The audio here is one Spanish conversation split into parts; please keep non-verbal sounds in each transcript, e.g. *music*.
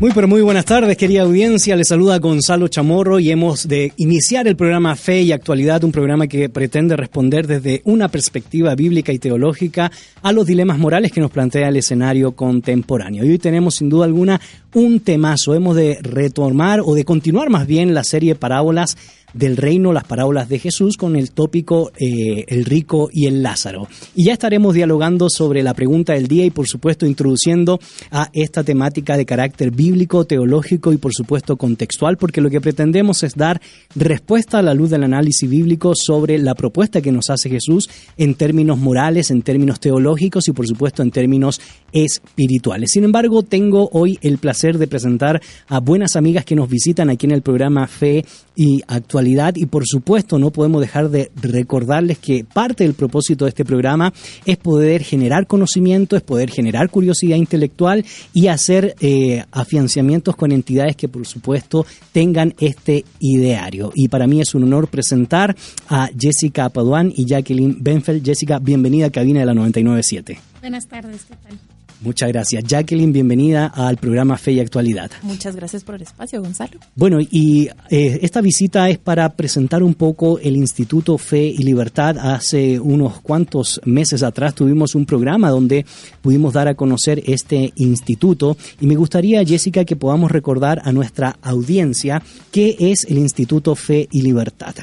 Muy pero muy buenas tardes, querida audiencia. Les saluda Gonzalo Chamorro y hemos de iniciar el programa Fe y Actualidad, un programa que pretende responder desde una perspectiva bíblica y teológica a los dilemas morales que nos plantea el escenario contemporáneo. Y hoy tenemos sin duda alguna un temazo. Hemos de retomar o de continuar más bien la serie Parábolas del reino, las parábolas de Jesús, con el tópico eh, el rico y el Lázaro. Y ya estaremos dialogando sobre la pregunta del día y por supuesto introduciendo a esta temática de carácter bíblico, teológico y por supuesto contextual, porque lo que pretendemos es dar respuesta a la luz del análisis bíblico sobre la propuesta que nos hace Jesús en términos morales, en términos teológicos y por supuesto en términos espirituales. Sin embargo, tengo hoy el placer de presentar a buenas amigas que nos visitan aquí en el programa Fe y Actualidad y por supuesto no podemos dejar de recordarles que parte del propósito de este programa es poder generar conocimiento, es poder generar curiosidad intelectual y hacer eh, afianciamientos con entidades que por supuesto tengan este ideario. Y para mí es un honor presentar a Jessica Paduan y Jacqueline Benfeld. Jessica, bienvenida a Cabina de la 997. Buenas tardes, ¿qué tal? Muchas gracias. Jacqueline, bienvenida al programa Fe y Actualidad. Muchas gracias por el espacio, Gonzalo. Bueno, y eh, esta visita es para presentar un poco el Instituto Fe y Libertad. Hace unos cuantos meses atrás tuvimos un programa donde pudimos dar a conocer este instituto y me gustaría, Jessica, que podamos recordar a nuestra audiencia qué es el Instituto Fe y Libertad.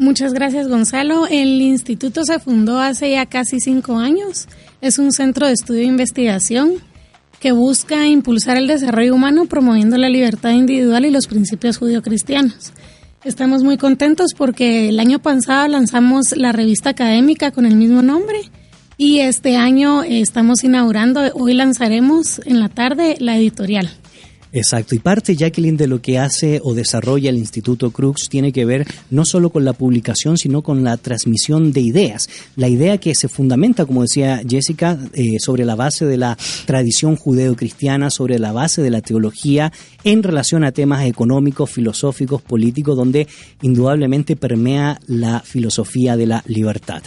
Muchas gracias, Gonzalo. El instituto se fundó hace ya casi cinco años. Es un centro de estudio e investigación que busca impulsar el desarrollo humano promoviendo la libertad individual y los principios judio-cristianos. Estamos muy contentos porque el año pasado lanzamos la revista académica con el mismo nombre y este año estamos inaugurando, hoy lanzaremos en la tarde la editorial. Exacto, y parte, Jacqueline, de lo que hace o desarrolla el Instituto Crux tiene que ver no solo con la publicación, sino con la transmisión de ideas. La idea que se fundamenta, como decía Jessica, eh, sobre la base de la tradición judeo-cristiana, sobre la base de la teología, en relación a temas económicos, filosóficos, políticos, donde indudablemente permea la filosofía de la libertad.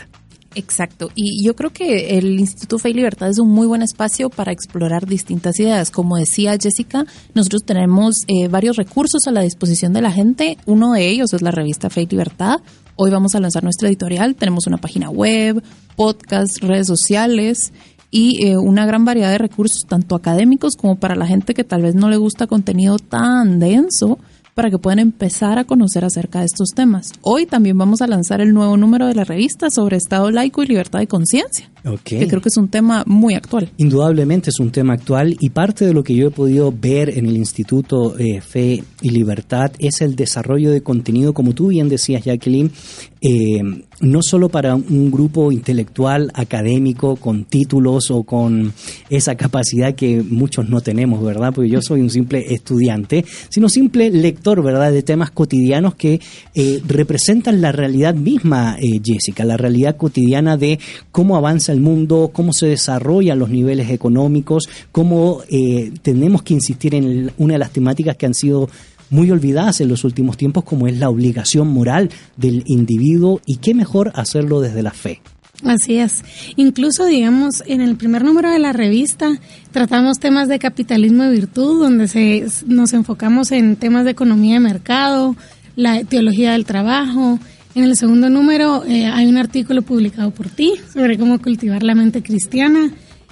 Exacto. Y yo creo que el Instituto Fe y Libertad es un muy buen espacio para explorar distintas ideas. Como decía Jessica, nosotros tenemos eh, varios recursos a la disposición de la gente. Uno de ellos es la revista Fe y Libertad. Hoy vamos a lanzar nuestra editorial. Tenemos una página web, podcast, redes sociales y eh, una gran variedad de recursos, tanto académicos como para la gente que tal vez no le gusta contenido tan denso para que puedan empezar a conocer acerca de estos temas. Hoy también vamos a lanzar el nuevo número de la revista sobre Estado laico y libertad de conciencia. Que creo que es un tema muy actual. Indudablemente es un tema actual y parte de lo que yo he podido ver en el Instituto eh, Fe y Libertad es el desarrollo de contenido, como tú bien decías, Jacqueline, eh, no solo para un grupo intelectual académico con títulos o con esa capacidad que muchos no tenemos, ¿verdad? Porque yo soy un simple estudiante, sino simple lector, ¿verdad? De temas cotidianos que eh, representan la realidad misma, Jessica, la realidad cotidiana de cómo avanza el mundo, cómo se desarrollan los niveles económicos, cómo eh, tenemos que insistir en una de las temáticas que han sido muy olvidadas en los últimos tiempos, como es la obligación moral del individuo y qué mejor hacerlo desde la fe. Así es. Incluso, digamos, en el primer número de la revista tratamos temas de capitalismo y virtud, donde se, nos enfocamos en temas de economía de mercado, la teología del trabajo, en el segundo número eh, hay un artículo publicado por ti sobre cómo cultivar la mente cristiana,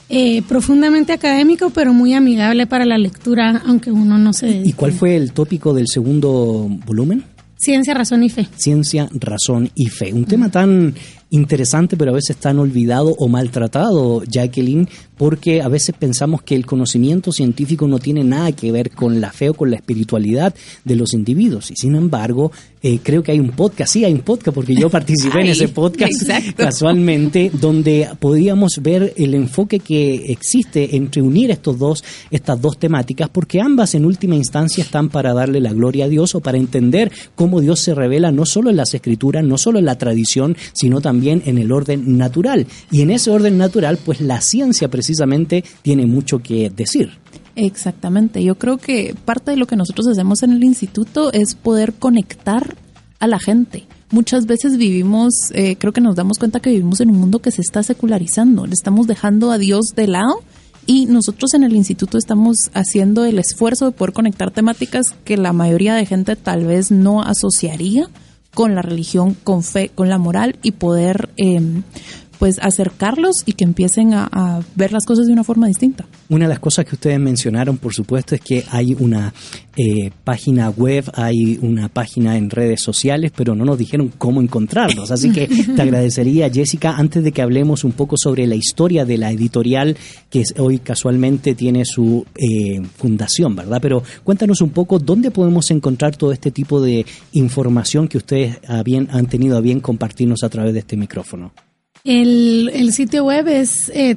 eh, profundamente académico, pero muy amigable para la lectura, aunque uno no se dedique. ¿Y cuál fue el tópico del segundo volumen? Ciencia, razón y fe. Ciencia, razón y fe. Un tema tan interesante, pero a veces tan olvidado o maltratado, Jacqueline, porque a veces pensamos que el conocimiento científico no tiene nada que ver con la fe o con la espiritualidad de los individuos. Y sin embargo, eh, creo que hay un podcast, sí, hay un podcast, porque yo participé en *laughs* ese podcast casualmente, donde podíamos ver el enfoque que existe entre unir estos dos, estas dos temáticas, porque ambas en última instancia están para darle la gloria a Dios o para entender cómo Dios se revela no solo en las escrituras, no solo en la tradición, sino también en el orden natural. Y en ese orden natural, pues la ciencia precisamente tiene mucho que decir. Exactamente. Yo creo que parte de lo que nosotros hacemos en el instituto es poder conectar a la gente. Muchas veces vivimos, eh, creo que nos damos cuenta que vivimos en un mundo que se está secularizando. Le estamos dejando a Dios de lado y nosotros en el instituto estamos haciendo el esfuerzo de poder conectar temáticas que la mayoría de gente tal vez no asociaría con la religión, con fe, con la moral y poder eh, pues acercarlos y que empiecen a, ver las cosas de una forma distinta. Una de las cosas que ustedes mencionaron, por supuesto, es que hay una eh, página web, hay una página en redes sociales, pero no nos dijeron cómo encontrarlos. Así que *laughs* te agradecería, Jessica, antes de que hablemos un poco sobre la historia de la editorial que hoy casualmente tiene su eh, fundación, ¿verdad? Pero cuéntanos un poco dónde podemos encontrar todo este tipo de información que ustedes han tenido a bien compartirnos a través de este micrófono. El, el sitio web es eh,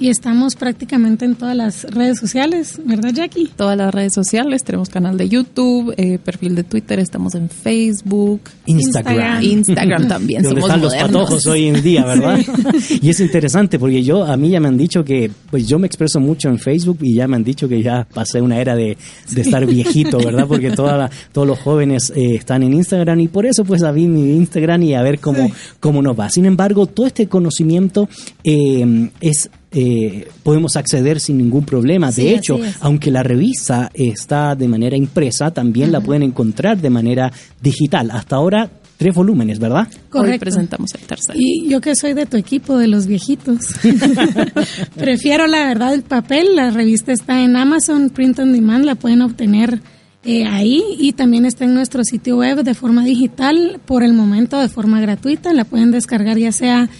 y estamos prácticamente en todas las redes sociales, ¿verdad, Jackie? Todas las redes sociales, tenemos canal de YouTube, eh, perfil de Twitter, estamos en Facebook, Instagram, Instagram *laughs* también. Donde están los patojos hoy en día, ¿verdad? *laughs* y es interesante porque yo a mí ya me han dicho que, pues yo me expreso mucho en Facebook y ya me han dicho que ya pasé una era de, de estar viejito, ¿verdad? Porque *laughs* toda todos los jóvenes eh, están en Instagram y por eso pues abrí mi Instagram y a ver cómo, cómo nos va. Sin embargo, todo este conocimiento eh, es eh, podemos acceder sin ningún problema. de hecho, aunque la revista está de manera impresa, también la pueden encontrar de manera digital. Hasta ahora tres volúmenes, ¿verdad? Correcto. Hoy presentamos el tercero. Y yo que soy de tu equipo, de los viejitos, *laughs* prefiero la verdad el papel. La revista está en Amazon Print on Demand, la pueden obtener eh, ahí y también está en nuestro sitio web de forma digital, por el momento de forma gratuita. La pueden descargar ya sea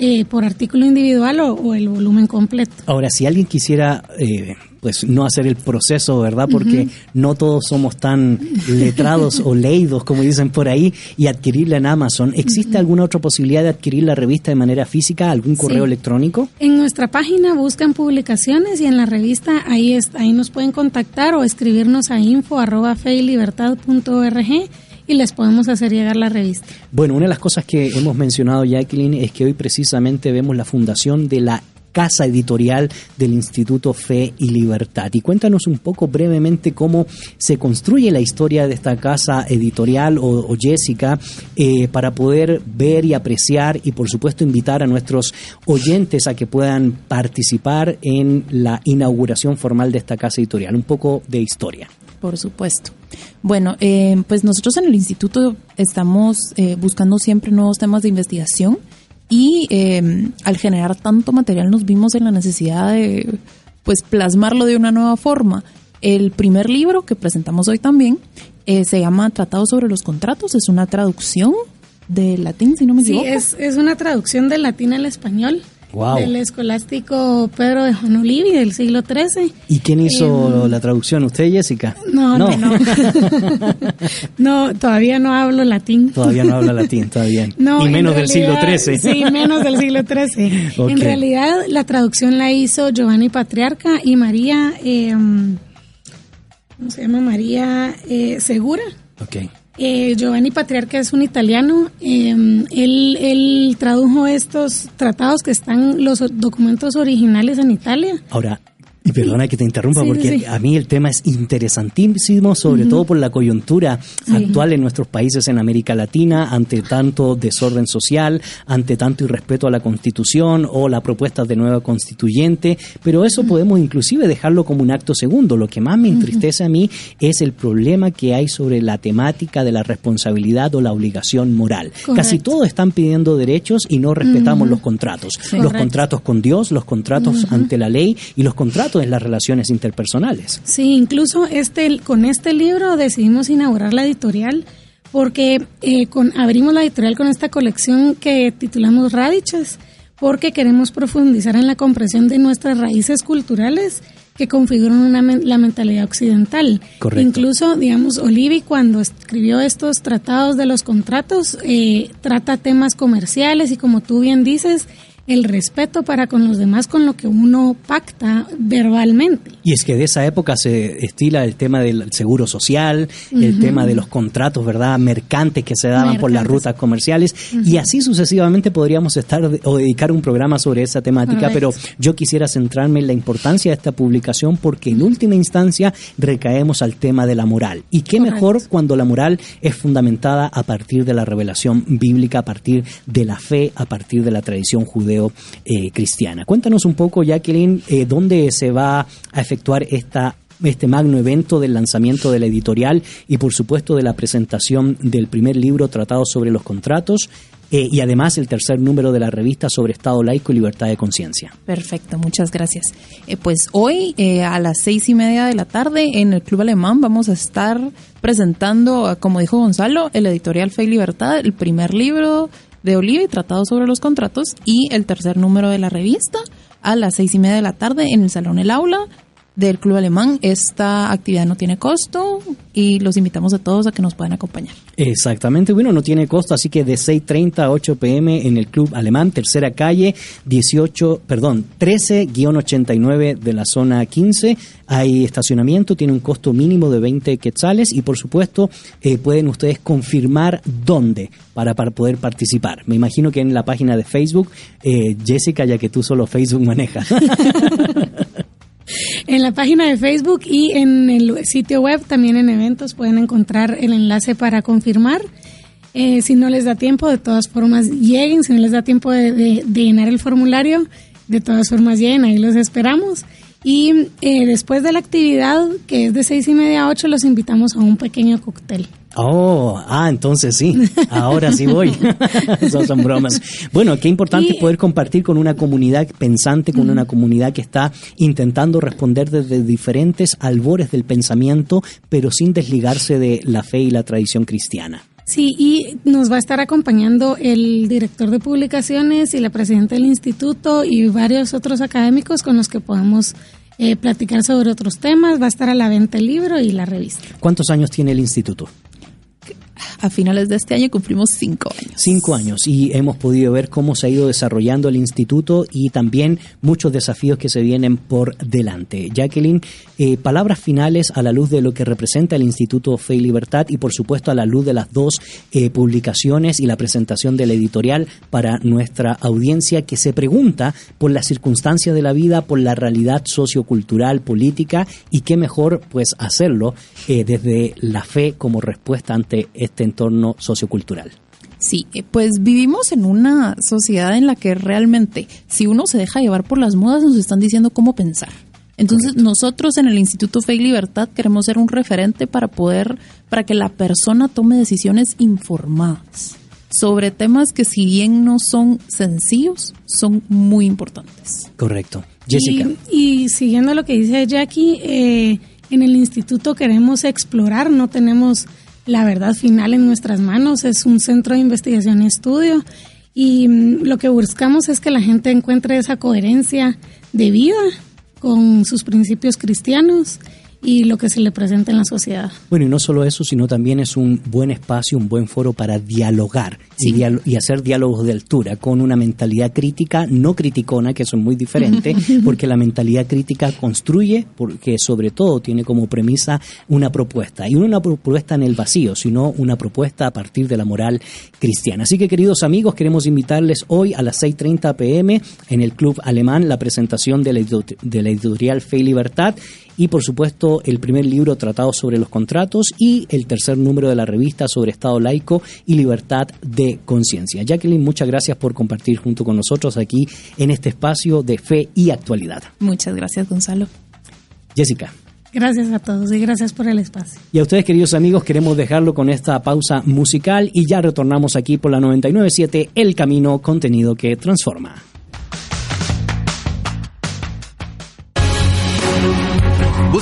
eh, por artículo individual o, el volumen completo. Ahora, si alguien quisiera, eh, pues no hacer el proceso, ¿verdad? Porque no todos somos tan letrados o leídos, como dicen por ahí, y adquirirla en Amazon, ¿existe alguna otra posibilidad de adquirir la revista de manera física, algún correo electrónico? En nuestra página buscan publicaciones y en la revista ahí, ahí nos pueden contactar o escribirnos a info arroba y les podemos hacer llegar la revista. Bueno, una de las cosas que hemos mencionado, Jacqueline, es que hoy precisamente vemos la fundación de la casa editorial del Instituto Fe y Libertad. Y cuéntanos un poco brevemente cómo se construye la historia de esta casa editorial o, Jessica eh, para poder ver y apreciar y por supuesto invitar a nuestros oyentes a que puedan participar en la inauguración formal de esta casa editorial. Un poco de historia. Por supuesto. Bueno, eh, pues nosotros en el instituto estamos eh, buscando siempre nuevos temas de investigación y eh, al generar tanto material nos vimos en la necesidad de pues plasmarlo de una nueva forma. El primer libro que presentamos hoy también se llama Tratado sobre los contratos, es una traducción del latín, si no me equivoco. Sí, es, es una traducción del latín al español del escolástico Pedro de Juan Olivi del siglo XIII. ¿Y quién hizo em, la traducción? ¿Usted, Jessica? No, no, no. No. *laughs* todavía no hablo latín. Todavía no hablo latín, todavía. *laughs* No, y menos del siglo XIII. Sí, menos del siglo XIII. *laughs* En realidad, la traducción la hizo Giovanni Patriarca y María, em, ¿cómo se llama? María eh, Segura. Ok. Eh, Giovanni Patriarca es un italiano. Em, él, él, tradujo estos tratados que están los documentos originales en Italia. Ahora, y perdona que te interrumpa porque a mí el tema es interesantísimo, sobre todo por la coyuntura actual en nuestros países en América Latina, ante tanto desorden social, ante tanto irrespeto a la Constitución o la propuesta de nueva constituyente, pero eso podemos inclusive dejarlo como un acto segundo. Lo que más me entristece a mí es el problema que hay sobre la temática de la responsabilidad o la obligación moral. Casi todos están pidiendo derechos y no respetamos los contratos. Los contratos con Dios, los contratos ante la ley y los contratos en las relaciones interpersonales. Sí, incluso este, con este libro decidimos inaugurar la editorial porque eh, con, abrimos la editorial con esta colección que titulamos Radiches, porque queremos profundizar en la comprensión de nuestras raíces culturales que configuran una, la mentalidad occidental. Correcto. Incluso, digamos, Olivi cuando escribió estos tratados de los contratos, eh, trata temas comerciales y como tú bien dices, el respeto para con los demás con lo que uno pacta verbalmente. Y es que de esa época se estila el tema del seguro social, el tema de los contratos, ¿verdad? Mercantes que se daban por las rutas comerciales y así sucesivamente podríamos estar o dedicar un programa sobre esa temática, pero yo quisiera centrarme en la importancia de esta publicación porque en última instancia recaemos al tema de la moral. Y qué mejor cuando la moral es fundamentada a partir de la revelación bíblica, a partir de la fe, a partir de la tradición judeo eh, cristiana. Cuéntanos un poco, Jacqueline, eh, dónde se va a efectuar esta este magno evento del lanzamiento de la editorial y por supuesto de la presentación del primer libro tratado sobre los contratos eh, y además el tercer número de la revista sobre Estado laico y libertad de conciencia. Perfecto, muchas gracias. pues hoy a las seis y media de la tarde en el Club Alemán vamos a estar presentando, como dijo Gonzalo, el editorial Fe y Libertad, el primer libro de Oliva y Tratado sobre los Contratos y el tercer número de la revista a las seis y media de la tarde en el Salón El Aula del Club Alemán. Esta actividad no tiene costo y los invitamos a todos a que nos puedan acompañar. Exactamente, bueno, no tiene costo, así que de 6.30 a 8 pm en el Club Alemán, tercera calle, 18, perdón, 13-89 de la zona 15. Hay estacionamiento, tiene un costo mínimo de 20 quetzales y por supuesto eh, pueden ustedes confirmar dónde para, para poder participar. Me imagino que en la página de Facebook, eh, Jessica, ya que tú solo Facebook manejas. *laughs* En la página de Facebook y en el sitio web, también en eventos, pueden encontrar el enlace para confirmar. Eh, si no les da tiempo, de todas formas lleguen. Si no les da tiempo de, llenar el formulario, de todas formas lleguen, ahí los esperamos. Y eh, después de la actividad, que es de seis y media a ocho, los invitamos a un pequeño cóctel. Oh, ah, entonces sí, ahora sí voy. *laughs* Esas son bromas. Bueno, qué importante poder compartir con una comunidad pensante, con una comunidad que está intentando responder desde diferentes albores del pensamiento, pero sin desligarse de la fe y la tradición cristiana. Sí, y nos va a estar acompañando el director de publicaciones y la presidenta del instituto y varios otros académicos con los que podamos eh, platicar sobre otros temas. Va a estar a la venta el libro y la revista. ¿Cuántos años tiene el instituto? A finales de este año cumplimos cinco años. Cinco años y hemos podido ver cómo se ha ido desarrollando el instituto y también muchos desafíos que se vienen por delante. Jacqueline, eh, palabras finales a la luz de lo que representa el Instituto Fe y Libertad y por supuesto a la luz de las dos eh, publicaciones y la presentación del editorial para nuestra audiencia que se pregunta por las circunstancias de la vida, por la realidad sociocultural, política y qué mejor pues hacerlo eh, desde la fe como respuesta ante este entorno sociocultural. Sí, eh, pues vivimos en una sociedad en la que realmente si uno se deja llevar por las modas nos están diciendo cómo pensar. Entonces nosotros en el Instituto Fe y Libertad queremos ser un referente para poder, para que la persona tome decisiones informadas sobre temas que si bien no son sencillos, son muy importantes. Correcto. Jessica. Y, siguiendo lo que dice Jackie, eh, en el instituto queremos explorar, no tenemos la verdad final en nuestras manos, es un centro de investigación y estudio. Y mm, lo que buscamos es que la gente encuentre esa coherencia de vida con sus principios cristianos y lo que se le presenta en la sociedad. Bueno, y no solo eso, sino también es un buen espacio, un buen foro para dialogar y, hacer diálogos de altura con una mentalidad crítica, no criticona, que son muy diferentes, *laughs* porque la mentalidad crítica construye, porque sobre todo tiene como premisa una propuesta, y no una propuesta en el vacío, sino una propuesta a partir de la moral cristiana. Así que, queridos amigos, queremos invitarles hoy a las 6.30 pm en el Club Alemán la presentación de la, de la editorial Fe y Libertad y por supuesto el primer libro tratado sobre los contratos y el tercer número de la revista sobre Estado laico y libertad de conciencia. Jacqueline, muchas gracias por compartir junto con nosotros aquí en este espacio de fe y actualidad. Muchas gracias, Gonzalo. Jessica. Gracias a todos y gracias por el espacio. Y a ustedes, queridos amigos, queremos dejarlo con esta pausa musical y ya retornamos aquí por la 997 El Camino, contenido que transforma.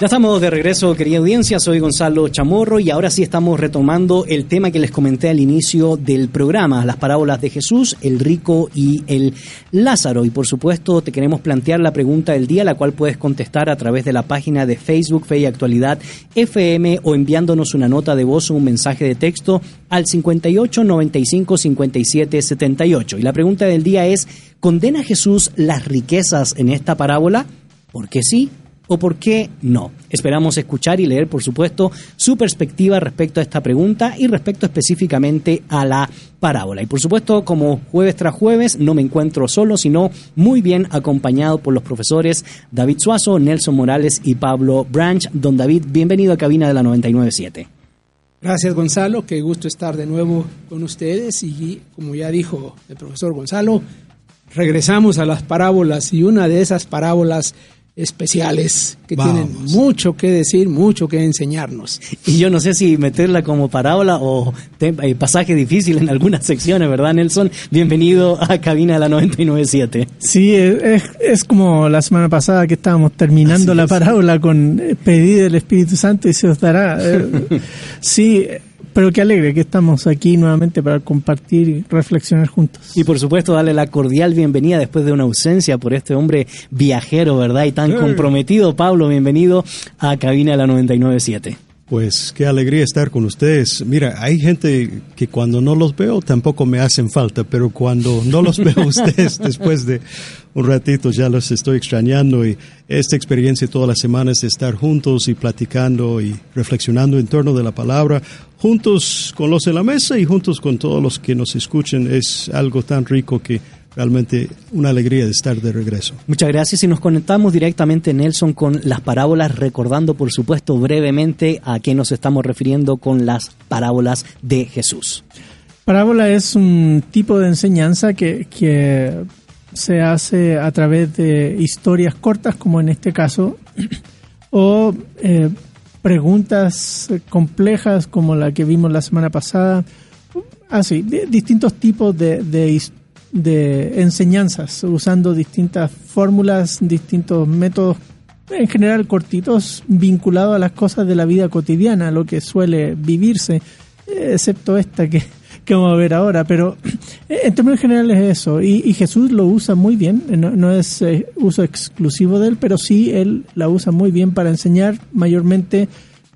Ya estamos de regreso, querida audiencia. Soy Gonzalo Chamorro y ahora sí estamos retomando el tema que les comenté al inicio del programa, las parábolas de Jesús, el rico y el Lázaro. Y por supuesto, te queremos plantear la pregunta del día, la cual puedes contestar a través de la página de Facebook Fe y Actualidad FM o enviándonos una nota de voz o un mensaje de texto al 58 95 57 78. Y la pregunta del día es: ¿condena Jesús las riquezas en esta parábola? ¿Por qué sí? O por qué no. Esperamos escuchar y leer, por supuesto, su perspectiva respecto a esta pregunta y respecto específicamente a la parábola. Y por supuesto, como jueves tras jueves, no me encuentro solo, sino muy bien acompañado por los profesores David Suazo, Nelson Morales y Pablo Branch. Don David, bienvenido a Cabina de la 997. Gracias Gonzalo, qué gusto estar de nuevo con ustedes y como ya dijo el profesor Gonzalo, regresamos a las parábolas y una de esas parábolas especiales que tienen mucho que decir, mucho que enseñarnos. Y yo no sé si meterla como parábola o eh, pasaje difícil en algunas secciones, ¿verdad, Nelson? Bienvenido a Cabina de la 997. Sí, es, es como la semana pasada que estábamos terminando la parábola con eh, pedir el Espíritu Santo y se os dará. Eh, *laughs* sí, pero qué alegre que estamos aquí nuevamente para compartir y reflexionar juntos. Y por supuesto, darle la cordial bienvenida después de una ausencia por este hombre viajero, ¿verdad? Y tan comprometido. Pablo, bienvenido a Cabina de la 997. Pues qué alegría estar con ustedes. Mira, hay gente que cuando no los veo tampoco me hacen falta, pero cuando no los veo *laughs* ustedes después de un ratito ya los estoy extrañando y esta experiencia todas las semanas de estar juntos y platicando y reflexionando en torno de la palabra, juntos con los de la mesa y juntos con todos los que nos escuchen, es algo tan rico que realmente una alegría de estar de regreso. Muchas gracias y nos conectamos directamente, Nelson, con las parábolas, recordando por supuesto brevemente a qué nos estamos refiriendo con las parábolas de Jesús. Parábola es un tipo de enseñanza que, que se hace a través de historias cortas, como en este caso, *clears throat* o eh, preguntas complejas, como la que vimos la semana pasada. Así, distintos tipos de, de, de enseñanzas, usando distintas fórmulas, distintos métodos, en general cortitos, vinculados a las cosas de la vida cotidiana, lo que suele vivirse, excepto esta que, que vamos a ver ahora. Pero en términos generales es eso, y, Jesús lo usa muy bien, no, es eh, uso exclusivo de él, pero sí él la usa muy bien para enseñar mayormente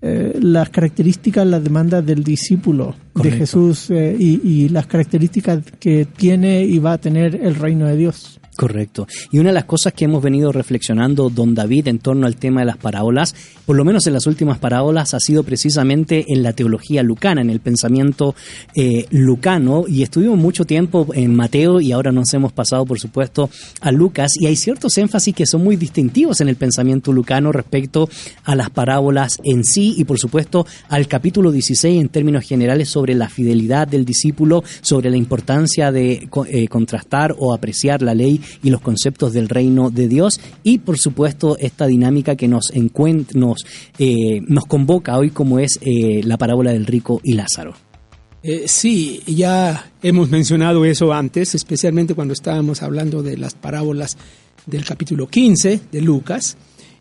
eh, las características, las demandas del discípulo de Jesús eh, y, las características que tiene y va a tener el reino de Dios. Correcto. Y una de las cosas que hemos venido reflexionando, don David, en torno al tema de las parábolas, por lo menos en las últimas parábolas, ha sido precisamente en la teología lucana, en el pensamiento eh, lucano, y estuvimos mucho tiempo en Mateo y ahora nos hemos pasado, por supuesto, a Lucas, y hay ciertos énfasis que son muy distintivos en el pensamiento lucano respecto a las parábolas en sí, y por supuesto al capítulo 16 en términos generales sobre la fidelidad del discípulo, sobre la importancia de eh, contrastar o apreciar la ley y los conceptos del reino de Dios y por supuesto esta dinámica que nos, nos, eh, nos convoca hoy como es eh, la parábola del rico y Lázaro. Eh, sí, ya hemos mencionado eso antes, especialmente cuando estábamos hablando de las parábolas del capítulo 15 de Lucas.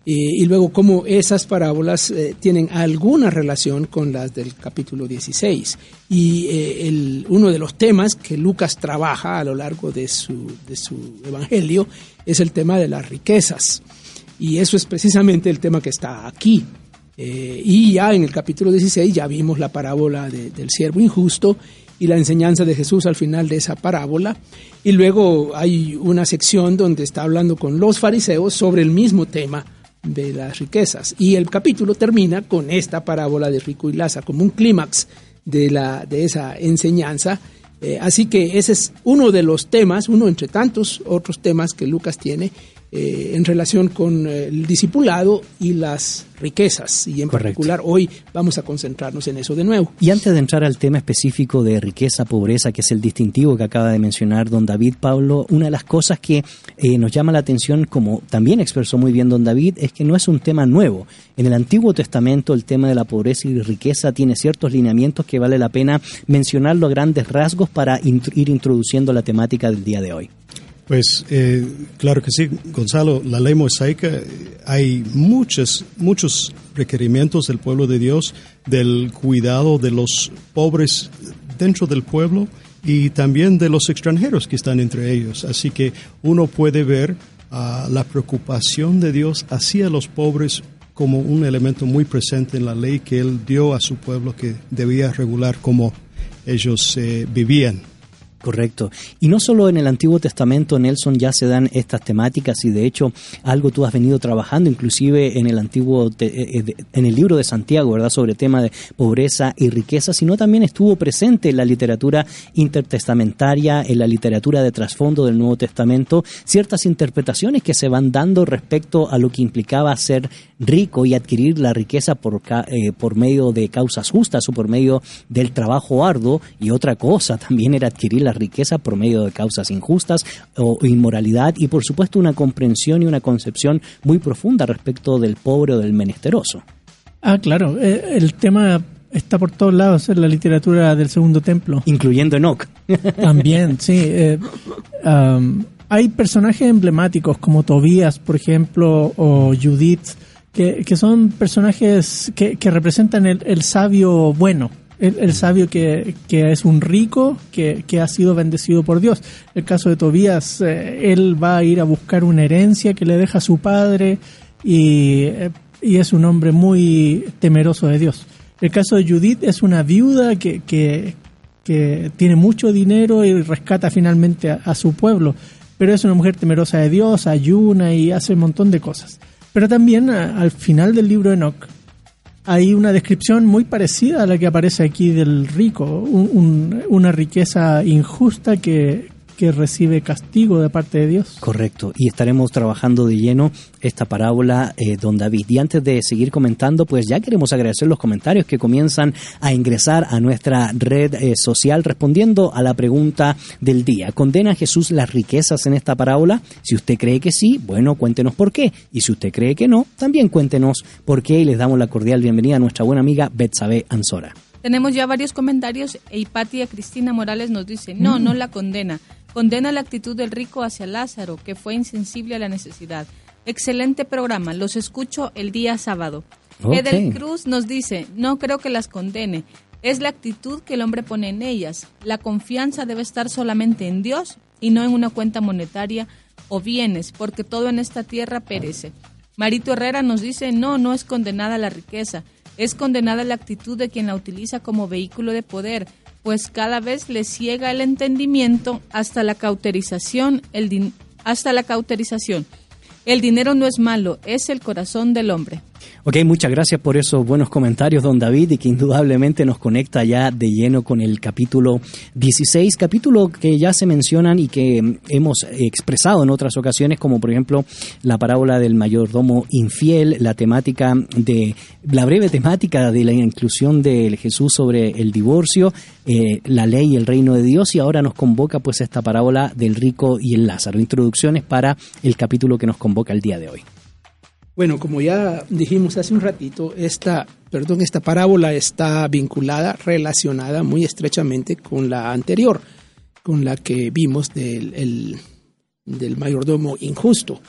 Eh, y luego cómo esas parábolas eh, tienen alguna relación con las del capítulo 16. Y eh, el, uno de los temas que Lucas trabaja a lo largo de su, de su evangelio es el tema de las riquezas. Y eso es precisamente el tema que está aquí. y ya en el capítulo 16 ya vimos la parábola del siervo injusto y la enseñanza de Jesús al final de esa parábola. Y luego hay una sección donde está hablando con los fariseos sobre el mismo tema de las riquezas. Y el capítulo termina con esta parábola de Rico y Laza como un clímax de, la, de esa enseñanza. Eh, así que ese es uno de los temas, uno entre tantos otros temas que Lucas tiene, eh, en relación con eh, el discipulado y las riquezas. Y en particular hoy vamos a concentrarnos en eso de nuevo. Y antes de entrar al tema específico de riqueza, pobreza, que es el distintivo que acaba de mencionar don David Pablo, una de las cosas que eh, nos llama la atención, como también expresó muy bien don David, es que no es un tema nuevo. En el Antiguo Testamento el tema de la pobreza y riqueza tiene ciertos lineamientos que vale la pena mencionarlo a grandes rasgos para ir introduciendo la temática del día de hoy. Pues eh, claro que sí, Gonzalo, la ley mosaica, eh, hay muchos, muchos requerimientos del pueblo de Dios del cuidado de los pobres dentro del pueblo y también de los extranjeros que están entre ellos. Así que uno puede ver ah, la preocupación de Dios hacia los pobres como un elemento muy presente en la ley que Él dio a su pueblo que debía regular cómo ellos eh, vivían. Correcto. Y no solo en el Antiguo Testamento, Nelson, ya se dan estas temáticas y de hecho algo tú has venido trabajando inclusive en el Antiguo, eh, eh, en el libro de Santiago, ¿verdad? Sobre el tema de pobreza y riqueza, sino también estuvo presente en la literatura intertestamentaria, en la literatura de trasfondo del Nuevo Testamento, ciertas interpretaciones que se van dando respecto a lo que implicaba ser rico y adquirir la riqueza por, eh, por medio de causas justas o por medio del trabajo arduo y otra cosa también era adquirir la riqueza por medio de causas injustas o inmoralidad y por supuesto una comprensión y una concepción muy profunda respecto del pobre o del menesteroso. Ah, claro, eh, el tema está por todos lados en la literatura del Segundo Templo. Incluyendo Enoch. *laughs* También, sí. Eh, hay personajes emblemáticos como Tobías, por ejemplo, o Judith, que, son personajes que, representan el, sabio bueno, el, sabio que, es un rico que, ha sido bendecido por Dios. El caso de Tobías, eh, él va a ir a buscar una herencia que le deja su padre y, eh, y, es un hombre muy temeroso de Dios. El caso de Judith es una viuda que, que, tiene mucho dinero y rescata finalmente a, su pueblo, pero es una mujer temerosa de Dios, ayuna y hace un montón de cosas. Pero también al final del libro de Enoch hay una descripción muy parecida a la que aparece aquí del rico, una riqueza injusta que, que recibe castigo de parte de Dios. Correcto, y estaremos trabajando de lleno esta parábola, eh, don David. Y antes de seguir comentando, pues ya queremos agradecer los comentarios que comienzan a ingresar a nuestra red eh, social respondiendo a la pregunta del día. ¿Condena Jesús las riquezas en esta parábola? Si usted cree que sí, bueno, cuéntenos por qué. Y si usted cree que no, también cuéntenos por qué y les damos la cordial bienvenida a nuestra buena amiga Betsabe Ansora. Tenemos ya varios comentarios e Hipatia Cristina Morales nos dice, no, no la condena. Condena la actitud del rico hacia Lázaro, que fue insensible a la necesidad. Excelente programa, los escucho el día sábado. Edel Cruz nos dice, no creo que las condene, es la actitud que el hombre pone en ellas. La confianza debe estar solamente en Dios y no en una cuenta monetaria o bienes, porque todo en esta tierra perece. Marito Herrera nos dice, no, no es condenada la riqueza, es condenada la actitud de quien la utiliza como vehículo de poder pues cada vez le ciega el entendimiento hasta la cauterización, el hasta la cauterización. El dinero no es malo, es el corazón del hombre. Ok, muchas gracias por esos buenos comentarios, don David, y que indudablemente nos conecta ya de lleno con el capítulo 16, capítulo que ya se mencionan y que hemos expresado en otras ocasiones, como por ejemplo la parábola del mayordomo infiel, la temática de, la breve temática de la inclusión de Jesús sobre el divorcio, eh, la ley y el reino de Dios, y ahora nos convoca pues esta parábola del rico y el Lázaro. Introducciones para el capítulo que nos convoca el día de hoy. Bueno, como ya dijimos hace un ratito, esta, perdón, esta parábola está vinculada, relacionada muy estrechamente con la anterior, con la que vimos del, del mayordomo injusto.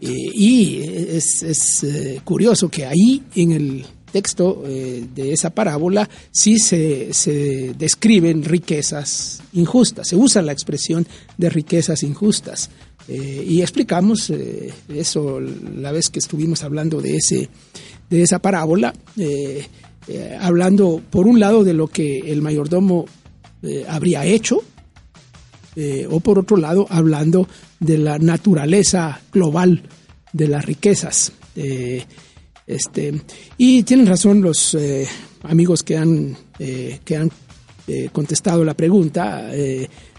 Eh, y es, eh, curioso que ahí en el texto eh, de esa parábola sí se, se, describen riquezas injustas, se usa la expresión de riquezas injustas. Eh, y explicamos eh, eso la vez que estuvimos hablando de, ese, de esa parábola, eh, hablando por un lado de lo que el mayordomo habría hecho, o por otro lado hablando de la naturaleza global de las riquezas. este, y tienen razón los amigos que han, que han contestado la pregunta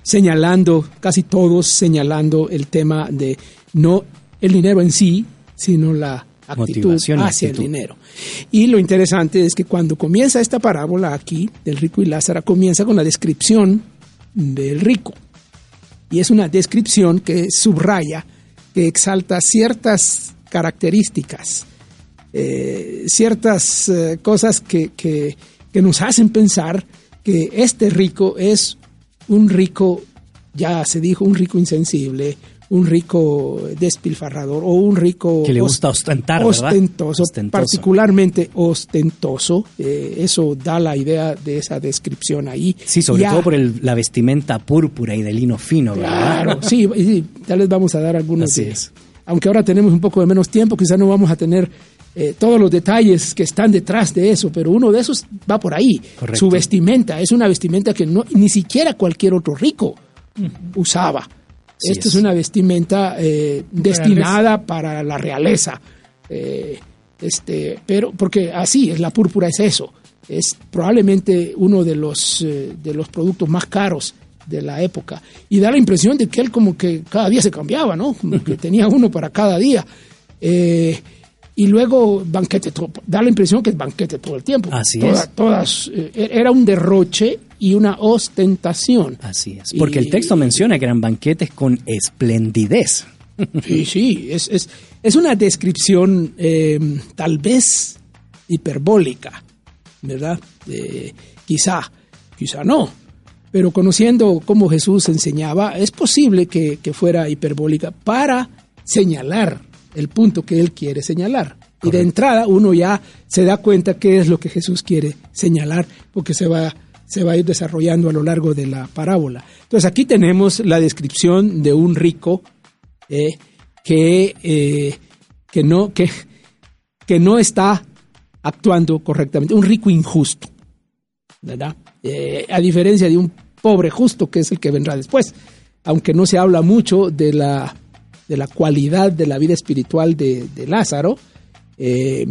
señalando, casi todos señalando el tema de no el dinero en sí, sino la actitud hacia actitud. el dinero. Y lo interesante es que cuando comienza esta parábola aquí del rico y Lázaro, comienza con la descripción del rico. Y es una descripción que subraya, que exalta ciertas características, eh, ciertas eh, cosas que, que- que nos hacen pensar que este rico es un rico, ya se dijo, un rico insensible, un rico despilfarrador o un rico Que le gusta ostentar, ostentoso, Ostentoso. particularmente ostentoso. Eh, eso da la idea de esa descripción ahí. Sí, sobre Ya- todo por el- la vestimenta púrpura y de lino fino, ¿verdad? Claro, sí, y sí, ya les vamos a dar algunos Así de es. Aunque ahora tenemos un poco de menos tiempo, quizás no vamos a tener eh, todos los detalles que están detrás de eso, pero uno de esos va por ahí. Correcto. Su vestimenta es una vestimenta que no, ni siquiera cualquier otro rico usaba. Sí Esta es. es. una vestimenta eh, destinada para la realeza. Eh, este, pero porque así es, la púrpura es eso. Es probablemente uno de los, eh, de los productos más caros de la época. Y da la impresión de que él como que cada día se cambiaba, ¿no? Como que *laughs* tenía uno para cada día. Eh, y luego banquete, todo- da la impresión que es banquete todo el tiempo. Así Toda- es. Todas, eh, era un derroche y una ostentación. Así es. Porque Y- el texto menciona que eran banquetes con esplendidez. *laughs* Sí, sí, es, es, es una descripción eh, tal vez hiperbólica, ¿verdad? Eh, quizá, quizá no, pero conociendo cómo Jesús enseñaba, es posible que, que fuera hiperbólica para señalar el punto que él quiere señalar. Y de entrada uno ya se da cuenta qué es lo que Jesús quiere señalar, porque se va, se va a ir desarrollando a lo largo de la parábola. Entonces aquí tenemos la descripción de un rico eh, que, eh, que, no, que, que no está actuando correctamente, un rico injusto, ¿verdad? Eh, a diferencia de un pobre justo que es el que vendrá después, aunque no se habla mucho de la, de la cualidad de la vida espiritual de, de Lázaro, eh,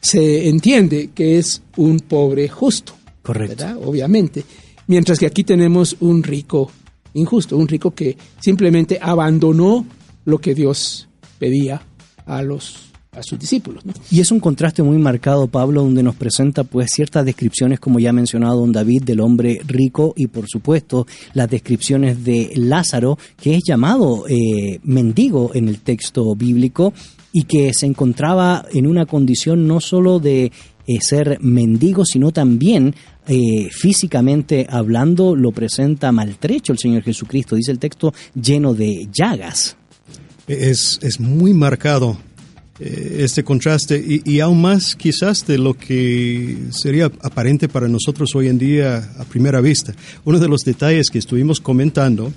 se entiende que es un pobre justo. Correcto. ¿verdad? Obviamente. Mientras que aquí tenemos un rico injusto, un rico que simplemente abandonó lo que Dios pedía a los a sus discípulos. ¿no? Y es un contraste muy marcado, Pablo, donde nos presenta pues ciertas descripciones, como ya ha mencionado don David, del hombre rico y por supuesto las descripciones de Lázaro, que es llamado eh, mendigo en el texto bíblico y que se encontraba en una condición no solo de eh, ser mendigo, sino también eh, físicamente hablando lo presenta maltrecho el Señor Jesucristo, dice el texto lleno de llagas. Es, es muy marcado este contraste y, y aún más quizás de lo que sería aparente para nosotros hoy en día a primera vista. Uno de los detalles que estuvimos comentando,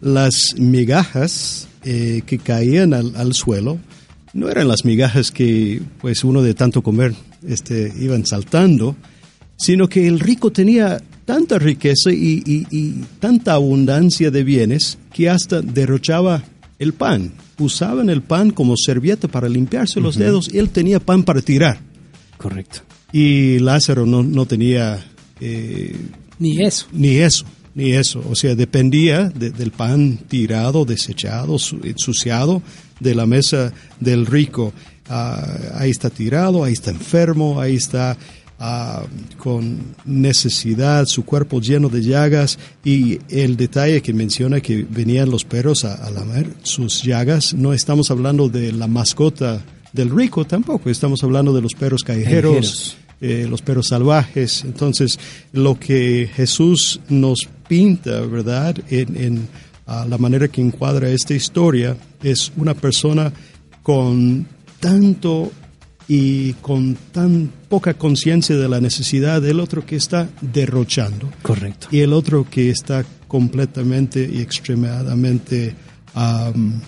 las migajas eh, que caían al, suelo, no eran las migajas que pues uno de tanto comer este, iban saltando, sino que el rico tenía tanta riqueza y tanta abundancia de bienes que hasta derrochaba el pan. Usaban el pan como servilleta para limpiarse los dedos. Él tenía pan para tirar. Correcto. Y Lázaro no, no tenía eh, Ni eso. ni eso, ni eso. O sea, dependía de- del pan tirado, desechado, su- ensuciado de la mesa del rico. Ah, ahí está tirado, ahí está enfermo, ahí está ah, con necesidad, su cuerpo lleno de llagas. Y el detalle que menciona que venían los perros a, a lamer sus llagas, no estamos hablando de la mascota del rico tampoco, estamos hablando de los perros callejeros Callejeros. eh, los perros salvajes. Entonces, lo que Jesús nos pinta, ¿verdad? En, en, ah, la manera que encuadra esta historia es una persona con tanto y con tan poca conciencia de la necesidad del otro que está derrochando Correcto. y el otro que está completamente y extremadamente am,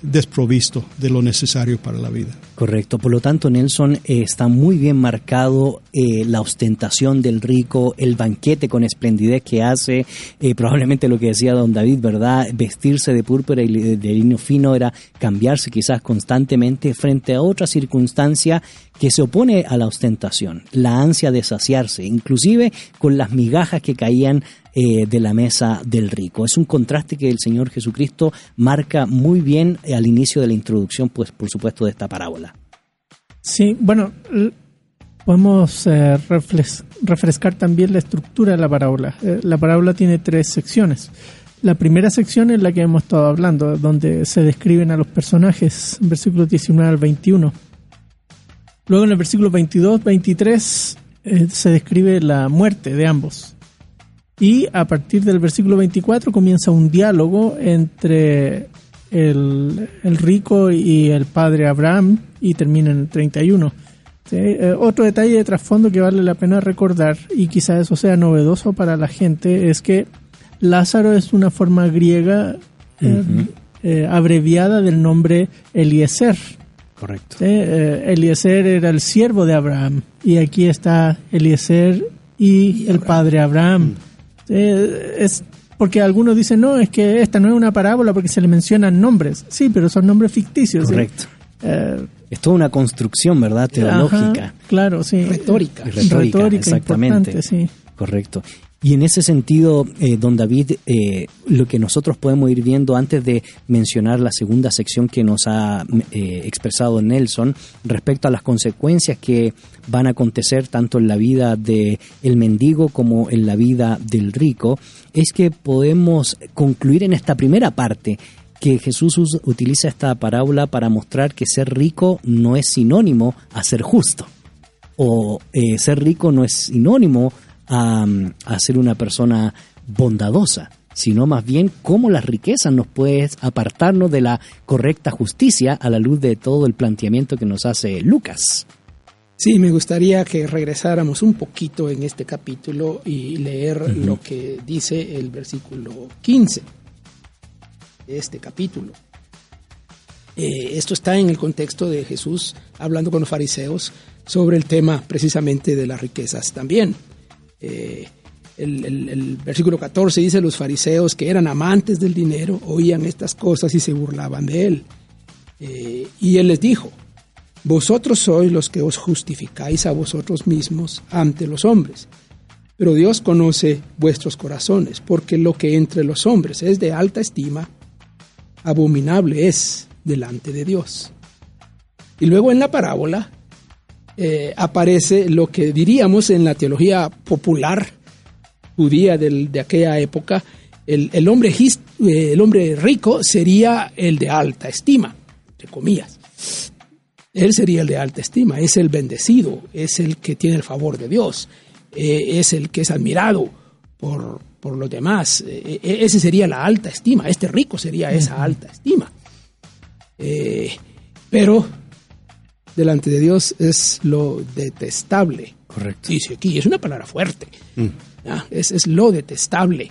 desprovisto de lo necesario para la vida. Correcto, por lo tanto Nelson eh, está muy bien marcado eh, la ostentación del rico, el banquete con esplendidez que hace, eh, probablemente lo que decía don David, ¿verdad? Vestirse de púrpura y de lino fino era cambiarse quizás constantemente frente a otra circunstancia que se opone a la ostentación, la ansia de saciarse, inclusive con las migajas que caían de la mesa del rico. Es un contraste que el Señor Jesucristo marca muy bien al inicio de la introducción, pues por supuesto, de esta parábola. Sí, bueno, podemos eh, refrescar también la estructura de la parábola. Eh, la parábola tiene tres secciones. La primera sección es la que hemos estado hablando, donde se describen a los personajes, versículos 19 al 21. Luego en el versículo 22, 23 se describe la muerte de ambos. Y a partir del versículo 24 comienza un diálogo entre el, rico y el padre Abraham y termina en el 31. Eh, otro detalle de trasfondo que vale la pena recordar y quizás eso sea novedoso para la gente es que Lázaro es una forma griega eh, eh, abreviada del nombre Eliezer. Correcto. Eliezer era el siervo de Abraham y aquí está Eliezer y, el padre Abraham. Eh, es porque algunos dicen, no, es que esta no es una parábola porque se le mencionan nombres. Sí, pero son nombres ficticios. Correcto. Eh, es toda una construcción, ¿verdad? Teológica. claro, sí. Retórica. Retórica, exactamente. Sí. Correcto. Y en ese sentido, eh, don David, eh, lo que nosotros podemos ir viendo antes de mencionar la segunda sección que nos ha eh, expresado Nelson respecto a las consecuencias que van a acontecer tanto en la vida del el mendigo como en la vida del rico, es que podemos concluir en esta primera parte que Jesús utiliza esta parábola para mostrar que ser rico no es sinónimo a ser justo, o ser rico no es sinónimo a, ser una persona bondadosa, sino más bien cómo las riquezas nos pueden apartarnos de la correcta justicia a la luz de todo el planteamiento que nos hace Lucas. Sí, me gustaría que regresáramos un poquito en este capítulo y leer lo que dice el versículo 15 de este capítulo. Eh, esto está en el contexto de Jesús hablando con los fariseos sobre el tema precisamente de las riquezas también. Eh, el, versículo 14 dice, los fariseos que eran amantes del dinero oían estas cosas y se burlaban de él. Eh, y él les dijo, vosotros sois los que os justificáis a vosotros mismos ante los hombres, pero Dios conoce vuestros corazones, porque lo que entre los hombres es de alta estima, abominable es delante de Dios. Y luego en la parábola eh, aparece lo que diríamos en la teología popular judía de aquella época, el, hombre, eh, el hombre rico sería el de alta estima, entre comillas. Él sería el de alta estima, es el bendecido, es el que tiene el favor de Dios, eh, es el que es admirado por, por los demás. ese sería la alta estima, este rico sería esa alta estima. pero delante de Dios es lo detestable. Correcto. Dice aquí, es una palabra fuerte. Mm. Es, lo detestable.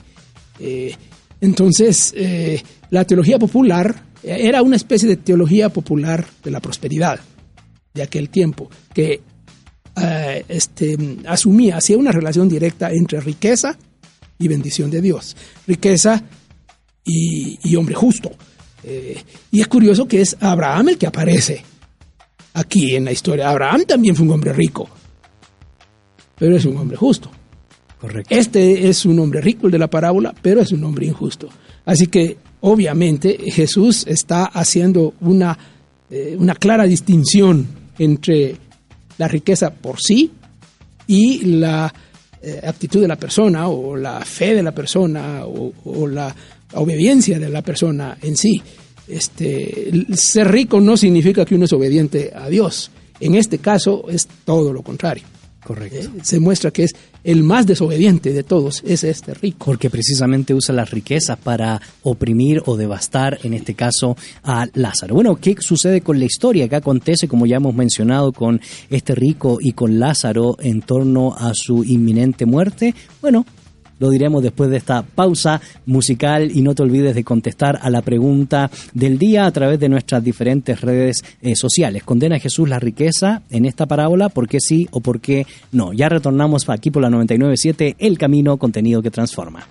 Eh, entonces, eh, la teología popular eh, era una especie de teología popular de la prosperidad de aquel tiempo, que este, asumía, hacía una relación directa entre riqueza y bendición de Dios. Riqueza y, y hombre justo. y es curioso que es Abraham el que aparece aquí en la historia. Abraham también fue un hombre rico, pero es un hombre justo. Correcto. Este es un hombre rico, el de la parábola, pero es un hombre injusto. Así que, obviamente, Jesús está haciendo una, eh, una clara distinción entre la riqueza por sí y la eh, actitud de la persona o la fe de la persona o la obediencia de la persona en sí este, ser rico no significa que uno es obediente a Dios. En este caso es todo lo contrario. Correcto. Eh, se muestra que es el más desobediente de todos, es este rico. Porque precisamente usa las riquezas para oprimir o devastar, en este caso, a Lázaro. Bueno, ¿qué sucede con la historia? ¿Qué acontece, como ya hemos mencionado, con este rico y con Lázaro en torno a su inminente muerte? Bueno, lo diremos después de esta pausa musical y no te olvides de contestar a la pregunta del día a través de nuestras diferentes redes eh, sociales. ¿Condena Jesús la riqueza en esta parábola? ¿Por qué sí o por qué no? Ya retornamos aquí por la 997 El Camino, contenido que transforma.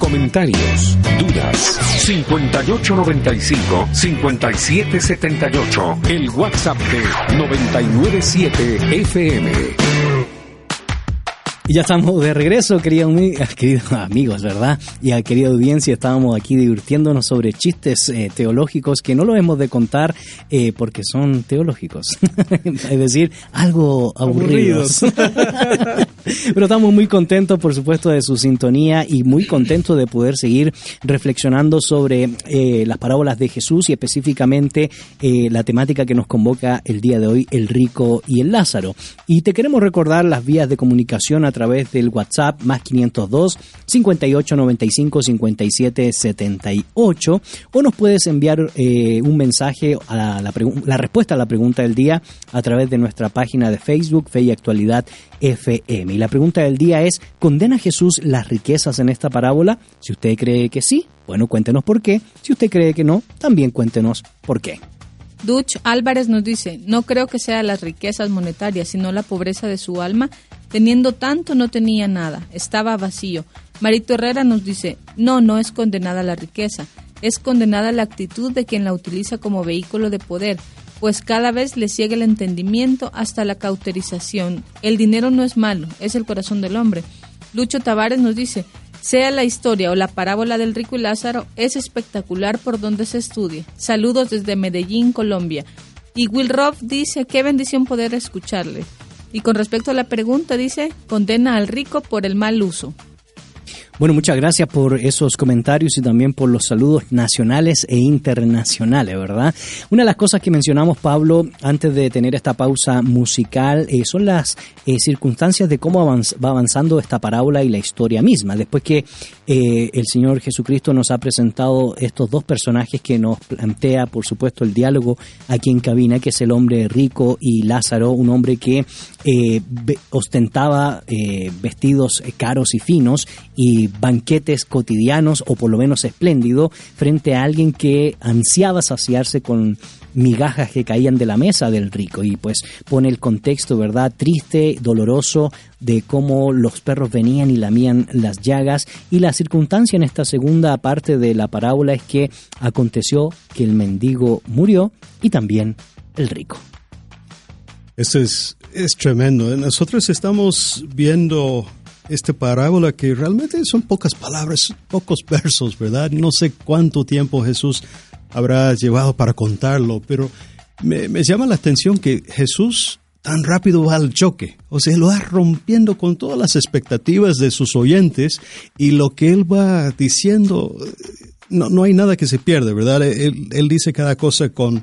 Comentarios, dudas, 5895-5778, el WhatsApp de 997 FM. Y ya estamos de regreso, queridos, *laughs* queridos amigos, ¿verdad? Y a querida audiencia, estábamos aquí divirtiéndonos sobre chistes eh, teológicos que no lo hemos de contar eh, porque son teológicos. *laughs* es decir, algo aburridos. *laughs* Pero estamos muy contentos, por supuesto, de su sintonía y muy contentos de poder seguir reflexionando sobre eh, las parábolas de Jesús y específicamente la temática que nos convoca el día de hoy, el rico y el Lázaro. Y te queremos recordar las vías de comunicación a través del WhatsApp más 502 58 95 57 78 o nos puedes enviar eh, un mensaje a la, la, respuesta a la pregunta del día a través de nuestra página de Facebook Fe y Actualidad FM. Y la pregunta del día es, ¿condena Jesús las riquezas en esta parábola? Si usted cree que sí, bueno, cuéntenos por qué. Si usted cree que no, también cuéntenos por qué. Dutch Álvarez nos dice, no creo que sea las riquezas monetarias, sino la pobreza de su alma. Teniendo tanto no tenía nada, estaba vacío. Marito Herrera nos dice, no, no es condenada la riqueza, es condenada la actitud de quien la utiliza como vehículo de poder, pues cada vez le ciega el entendimiento hasta la cauterización. El dinero no es malo, es el corazón del hombre. Lucho Tavares nos dice, sea la historia o la parábola del rico y Lázaro, es espectacular por donde se estudie. Saludos desde Medellín, Colombia. Y Will Robb dice, qué bendición poder escucharle. Y con respecto a la pregunta, dice, condena al rico por el mal uso. Bueno, muchas gracias por esos comentarios y también por los saludos nacionales e internacionales, ¿verdad? Una de las cosas que mencionamos, Pablo, antes de tener esta pausa musical, eh, son las eh, circunstancias de cómo va avanzando esta parábola y la historia misma. Después que eh, el Señor Jesucristo nos ha presentado estos dos personajes que nos plantea, por supuesto, el diálogo aquí en cabina, que es el hombre rico y Lázaro, un hombre que ostentaba vestidos caros y finos y banquetes cotidianos o por lo menos espléndido frente a alguien que ansiaba saciarse con migajas que caían de la mesa del rico y pues pone el contexto, ¿verdad? Triste, doloroso de cómo los perros venían y lamían las llagas y la circunstancia en esta segunda parte de la parábola es que aconteció que el mendigo murió y también el rico. Eso es, es tremendo. Nosotros estamos viendo esta parábola que realmente son pocas palabras, pocos *laughs* versos, ¿verdad? No sé cuánto tiempo Jesús habrá llevado para contarlo, pero me, llama la atención que Jesús tan rápido va al choque, o sea, lo va rompiendo con todas las expectativas de sus oyentes y lo que él va diciendo, no, no hay nada que se pierde, ¿verdad? Él, dice cada cosa con,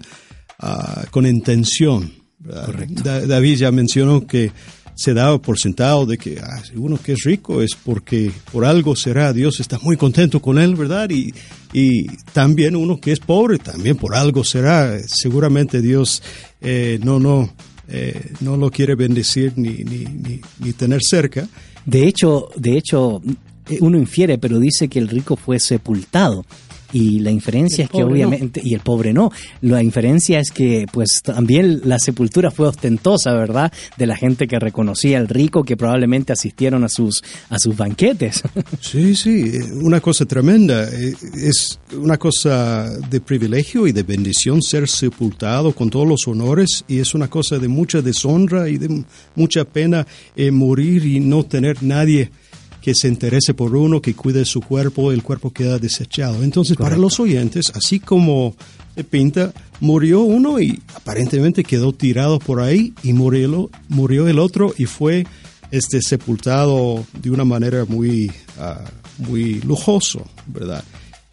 ah, con intención. David ya mencionó que se daba por sentado de que ah, uno que es rico es porque por algo será, Dios está muy contento con él, ¿verdad? Y, y también uno que es pobre, también por algo será, seguramente Dios eh, no, no, eh, no lo quiere bendecir ni, ni, ni, ni tener cerca. De hecho, de hecho, uno infiere, pero dice que el rico fue sepultado y la inferencia es que obviamente, y el pobre no, la inferencia es que pues también la sepultura fue ostentosa, ¿verdad? De la gente que reconocía al rico que probablemente asistieron a sus, a sus banquetes. *laughs* Sí, sí, una cosa tremenda, eh, es una cosa de privilegio y de bendición ser sepultado con todos los honores y es una cosa de mucha deshonra y de mucha pena eh, morir y no tener nadie que se interese por uno, que cuide su cuerpo, el cuerpo queda desechado. Entonces, para los oyentes, así como pinta, murió uno y aparentemente quedó tirado por ahí y murió, murió el otro y fue este, sepultado de una manera muy, ah, muy lujoso, ¿verdad?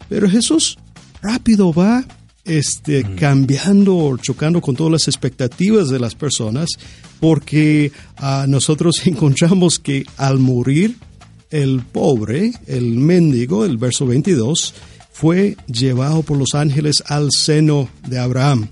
Pero Jesús rápido va este, cambiando, chocando con todas las expectativas de las personas, porque ah, nosotros *laughs* encontramos que al morir el pobre, el mendigo, el verso 22, fue llevado por los ángeles al seno de Abraham.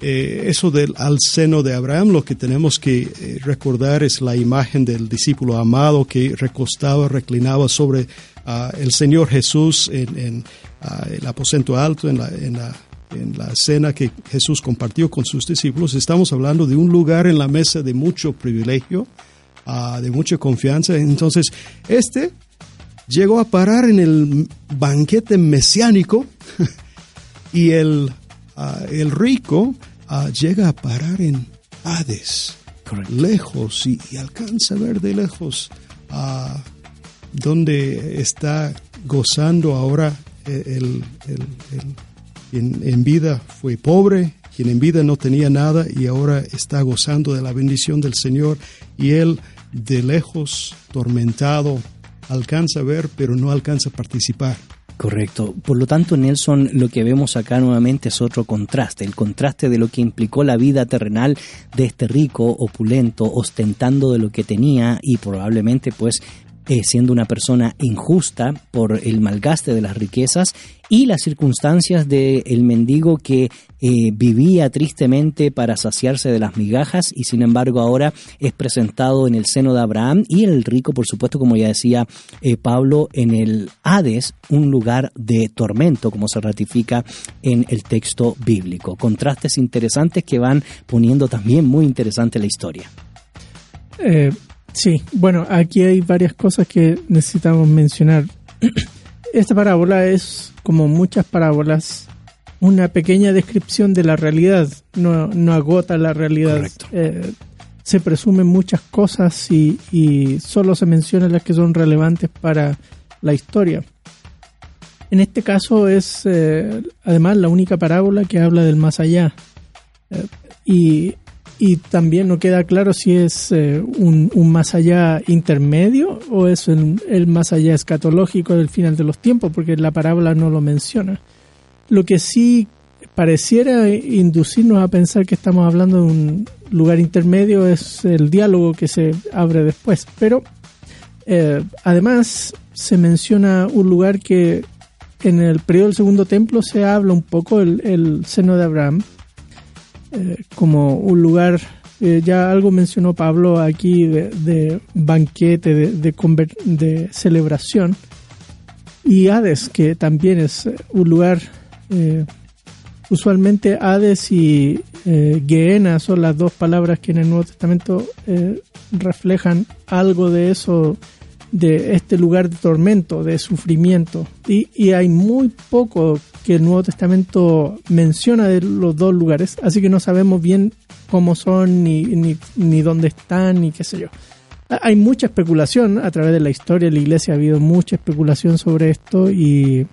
eh, eso del al seno de Abraham, lo que tenemos que eh, recordar es la imagen del discípulo amado que recostaba, reclinaba sobre ah, el Señor Jesús en, ah, el aposento alto, en la, en la en la cena que Jesús compartió con sus discípulos, estamos hablando de un lugar en la mesa de mucho privilegio, ah, de mucha confianza. Entonces, este llegó a parar en el banquete mesiánico *laughs* y el, el rico llega a parar en Hades, lejos, y, alcanza a ver de lejos a donde está gozando ahora el, quien en vida fue pobre, quien en vida no tenía nada y ahora está gozando de la bendición del Señor y él de lejos, tormentado, alcanza a ver pero no alcanza a participar. Correcto. Por lo tanto, Nelson, lo que vemos acá nuevamente es otro contraste, el contraste de lo que implicó la vida terrenal de este rico, opulento, ostentando de lo que tenía y probablemente pues eh, siendo una persona injusta por el malgaste de las riquezas y las circunstancias del el mendigo que eh, vivía tristemente para saciarse de las migajas y sin embargo ahora es presentado en el seno de Abraham y el rico, por supuesto, como ya decía eh, Pablo, en el Hades, un lugar de tormento, como se ratifica en el texto bíblico. Contrastes interesantes que van poniendo también muy interesante la historia. Sí, bueno, aquí hay varias cosas que necesitamos mencionar. *clears throat* Esta parábola es, como muchas parábolas, una pequeña descripción de la realidad, no, no agota la realidad. Eh, se presumen muchas cosas y, y, solo se mencionan las que son relevantes para la historia. En este caso es eh, además la única parábola que habla del más allá. Eh, y y también no queda claro si es eh, un, más allá intermedio o es el, más allá escatológico del final de los tiempos, porque la parábola no lo menciona. Lo que sí pareciera inducirnos a pensar que estamos hablando de un lugar intermedio es el diálogo que se abre después, pero eh, además se menciona un lugar que en el periodo del segundo templo se habla un poco, el, el seno de Abraham, eh, como un lugar, eh, ya algo mencionó Pablo aquí, de, banquete, de, celebración. Y Hades, que también es un lugar, eh, usualmente Hades y Gehenna son las dos palabras que en el Nuevo Testamento reflejan algo de eso de este lugar de tormento, de sufrimiento. Y, y, hay muy poco que el Nuevo Testamento menciona de los dos lugares, así que no sabemos bien cómo son, ni, ni, ni dónde están, ni qué sé yo. Hay mucha especulación a través de la historia de la iglesia, ha habido mucha especulación sobre esto y,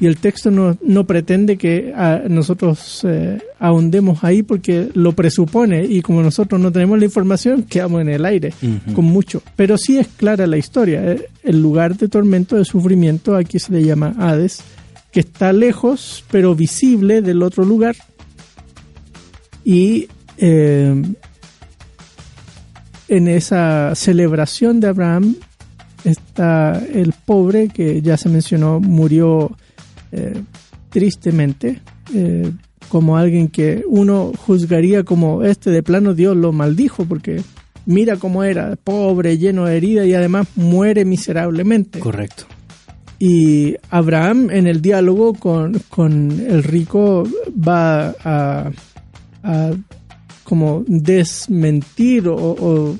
y el texto no, no pretende que ah, nosotros eh, ahondemos ahí porque lo presupone y como nosotros no tenemos la información, quedamos en el aire con mucho. Pero sí es clara la historia. Eh, el lugar de tormento, de sufrimiento, aquí se le llama Hades que está lejos, pero visible del otro lugar. Y eh, en esa celebración de Abraham está el pobre que ya se mencionó, murió eh, tristemente, eh, como alguien que uno juzgaría como este de plano Dios lo maldijo, porque mira cómo era, pobre, lleno de herida y además muere miserablemente. Correcto. Y Abraham en el diálogo con, el rico va a, como desmentir o,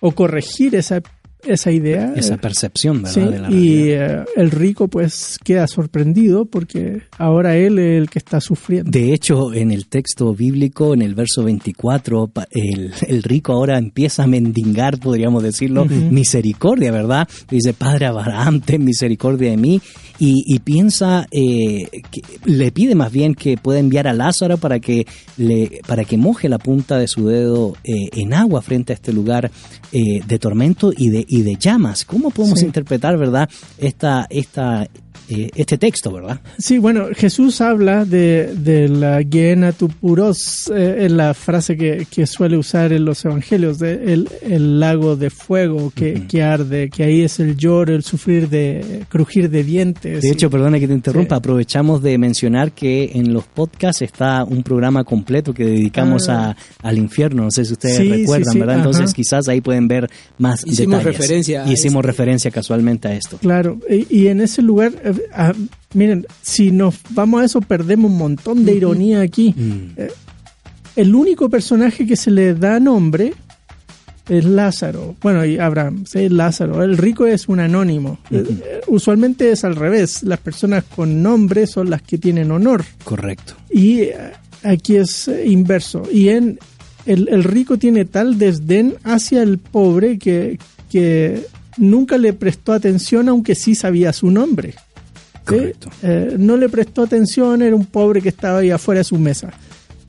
o corregir esa esa idea. Esa percepción, ¿verdad? y eh, el rico pues queda sorprendido porque ahora él es el que está sufriendo. De hecho, en el texto bíblico, en el verso 24, el, el rico ahora empieza a mendigar, podríamos decirlo, misericordia, ¿verdad? Dice, Padre Abraham, ten misericordia de mí. Y, piensa, eh, que le pide más bien que pueda enviar a Lázaro para que, le, para que moje la punta de su dedo eh, en agua frente a este lugar de tormento y de, y de llamas. ¿Cómo podemos interpretar, verdad, esta, esta eh, este texto, ¿verdad? Sí, bueno, Jesús habla de, de la Guiena Tupuros, eh, en la frase que, que, suele usar en los evangelios, de el, el lago de fuego que, uh -huh. que, arde, que ahí es el lloro, el sufrir de crujir de dientes. De hecho, y, perdona que te interrumpa, sí. aprovechamos de mencionar que en los podcasts está un programa completo que dedicamos ah. a, al infierno, no sé si ustedes sí, recuerdan, sí, ¿verdad? Ajá. Entonces quizás ahí pueden ver más Hicimos detalles. referencia. A Hicimos este. referencia casualmente a esto. Claro, y, y en ese lugar Ah, miren, si nos vamos a eso, perdemos un montón de ironía aquí. Mm. Eh, el único personaje que se le da nombre es Lázaro. Bueno, y Abraham, ¿sí? Lázaro. El rico es un anónimo. Uh -huh. eh, usualmente es al revés. Las personas con nombre son las que tienen honor. Correcto. Y eh, aquí es inverso. Y en el, el rico tiene tal desdén hacia el pobre que, que nunca le prestó atención, aunque sí sabía su nombre. ¿Sí? Eh, no le prestó atención, era un pobre que estaba ahí afuera de su mesa.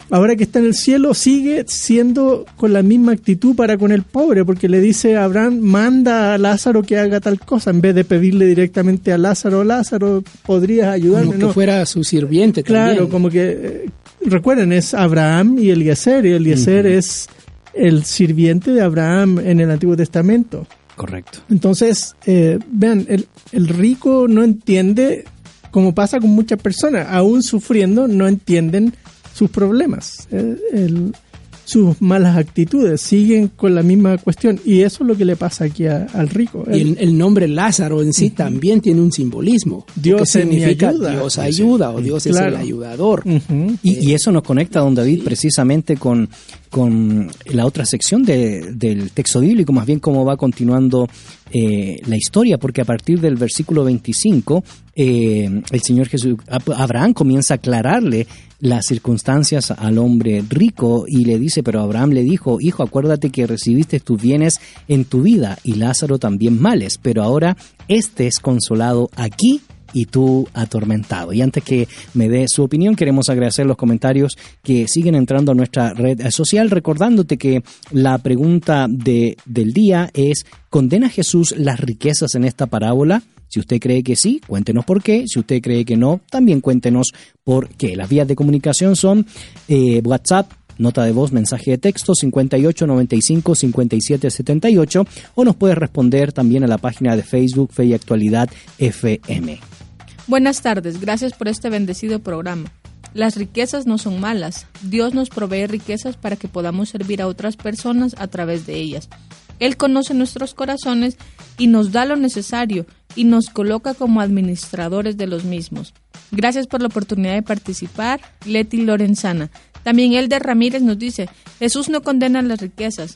Ahora que está en el cielo, sigue siendo con la misma actitud para con el pobre, porque le dice a Abraham, manda a Lázaro que haga tal cosa, en vez de pedirle directamente a Lázaro, Lázaro, podrías ayudarme. Como que no. fuera su sirviente Claro, también. como que, eh, recuerden, es Abraham y Eliezer, y Eliezer uh -huh. es el sirviente de Abraham en el Antiguo Testamento. Correcto. Entonces, eh, vean, el, el, rico no entiende, como pasa con muchas personas, aún sufriendo, no entienden sus problemas, el, el, sus malas actitudes, siguen con la misma cuestión. Y eso es lo que le pasa aquí a, al rico. Y el, el, nombre Lázaro en sí uh -huh. también tiene un simbolismo. Dios significa ayuda. Dios ayuda o Dios claro. es el ayudador. Uh -huh. y, y, eso nos conecta, don David, sí. precisamente con, con la otra sección de, del texto bíblico, más bien cómo va continuando eh, la historia, porque a partir del versículo 25, eh, el Señor Jesús, Abraham comienza a aclararle las circunstancias al hombre rico y le dice, pero Abraham le dijo, hijo, acuérdate que recibiste tus bienes en tu vida y Lázaro también males, pero ahora este es consolado aquí y tú atormentado. Y antes que me dé su opinión, queremos agradecer los comentarios que siguen entrando a nuestra red social, recordándote que la pregunta de, del día es, ¿condena Jesús las riquezas en esta parábola? Si usted cree que sí, cuéntenos por qué. Si usted cree que no, también cuéntenos por qué. Las vías de comunicación son eh, WhatsApp, nota de voz, mensaje de texto 58 95 57 78 o nos puede responder también a la página de Facebook Fe y Actualidad FM. Buenas tardes, gracias por este bendecido programa. Las riquezas no son malas. Dios nos provee riquezas para que podamos servir a otras personas a través de ellas. Él conoce nuestros corazones y nos da lo necesario y nos coloca como administradores de los mismos. Gracias por la oportunidad de participar, Leti Lorenzana. También Elder Ramírez nos dice, Jesús no condena las riquezas.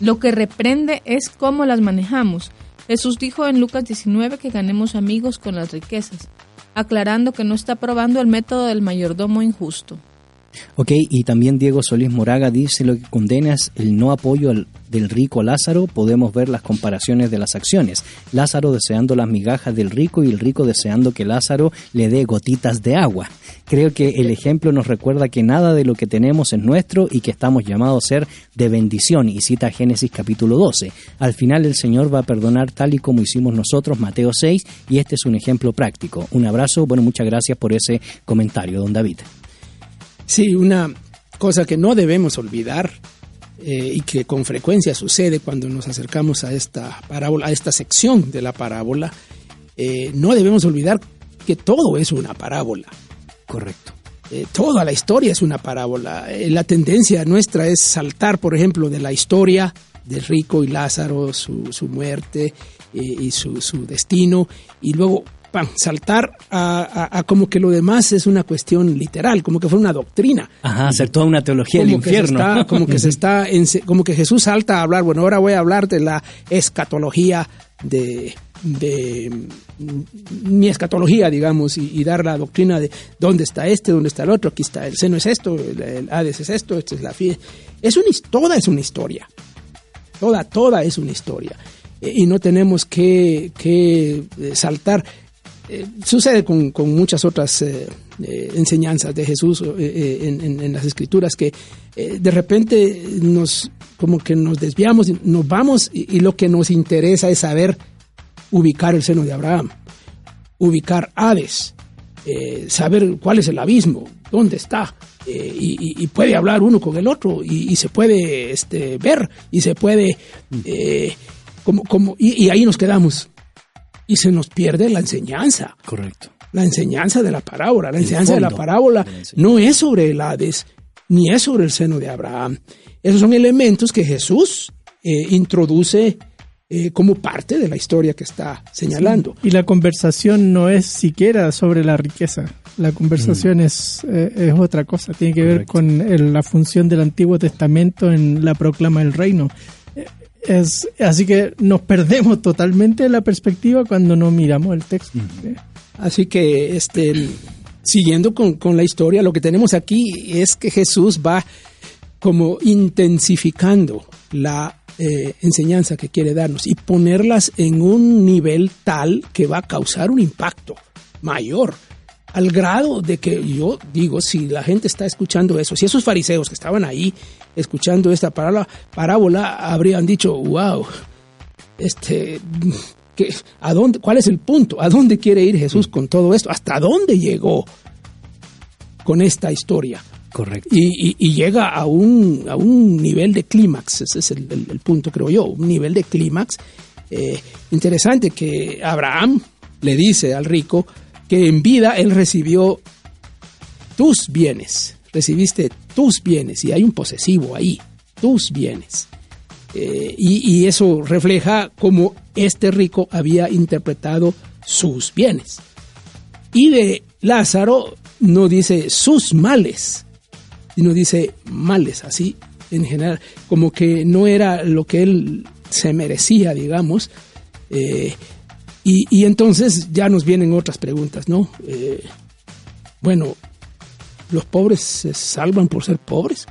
Lo que reprende es cómo las manejamos. Jesús dijo en Lucas 19 que ganemos amigos con las riquezas, aclarando que no está probando el método del mayordomo injusto. Ok, y también Diego Solís Moraga dice lo que condena es el no apoyo al, del rico Lázaro. Podemos ver las comparaciones de las acciones. Lázaro deseando las migajas del rico y el rico deseando que Lázaro le dé gotitas de agua. Creo que el ejemplo nos recuerda que nada de lo que tenemos es nuestro y que estamos llamados a ser de bendición. Y cita Génesis capítulo 12. Al final el Señor va a perdonar tal y como hicimos nosotros, Mateo 6, y este es un ejemplo práctico. Un abrazo, bueno, muchas gracias por ese comentario, don David. Sí, una cosa que no debemos olvidar eh, y que con frecuencia sucede cuando nos acercamos a esta parábola, a esta sección de la parábola, eh, no debemos olvidar que todo es una parábola. Correcto. Eh, toda la historia es una parábola. la tendencia nuestra es saltar, por ejemplo, de la historia del rico y Lázaro, su, su muerte y su, su destino, y luego saltar a, a, a, como que lo demás es una cuestión literal, como que fue una doctrina. Ajá, hacer toda una teología como del infierno. Está, como que se está, en, como que Jesús salta a hablar, bueno, ahora voy a hablar de la escatología de, de mi escatología, digamos, y, y, dar la doctrina de dónde está este, dónde está el otro, aquí está el seno es esto, el, el Hades es esto, esta es la fe. Es una, toda es una historia. Toda, toda es una historia. Y no tenemos que, que saltar eh, sucede con, con, muchas otras eh, eh, enseñanzas de Jesús en, en, las escrituras que de repente nos como que nos desviamos, nos vamos y, y, lo que nos interesa es saber ubicar el seno de Abraham. ubicar eh, saber cuál es el abismo, dónde está, y, puede hablar uno con el otro, y, se puede este, ver, y se puede, como, como, y, ahí nos quedamos. Y se nos pierde la enseñanza. Correcto. La enseñanza de la parábola. La enseñanza de la parábola no es sobre el Hades, ni es sobre el seno de Abraham. Esos son elementos que Jesús introduce eh, como parte de la historia que está señalando. Y la conversación no es siquiera sobre la riqueza. La conversación mm. es, eh, es otra cosa. Tiene que ver con la función del Antiguo Testamento en la proclama del reino. Es, así que nos perdemos totalmente la perspectiva cuando no miramos el texto. Así que, este, siguiendo con, con la historia, lo que tenemos aquí es que Jesús va como intensificando la eh, enseñanza que quiere darnos y ponerlas en un nivel tal que va a causar un impacto mayor al grado de que yo digo, si la gente está escuchando eso, si esos fariseos que estaban ahí escuchando esta parábola, parábola habrían dicho, wow, este, que, ¿a dónde, ¿cuál es el punto? ¿A dónde quiere ir Jesús con todo esto? ¿Hasta dónde llegó con esta historia? Correcto. Y, llega a un, a un nivel de clímax, ese es el, punto, creo yo, un nivel de clímax eh, interesante que Abraham le dice al rico que en vida él recibió tus bienes, recibiste tus bienes, y hay un posesivo ahí, tus bienes. Eh, y, eso refleja cómo este rico había interpretado sus bienes. Y de Lázaro no dice sus males, no dice males, así en general, como que no era lo que él se merecía, digamos. Eh, y, entonces ya nos vienen otras preguntas, ¿no? Eh, bueno, ¿los pobres se salvan por ser pobres?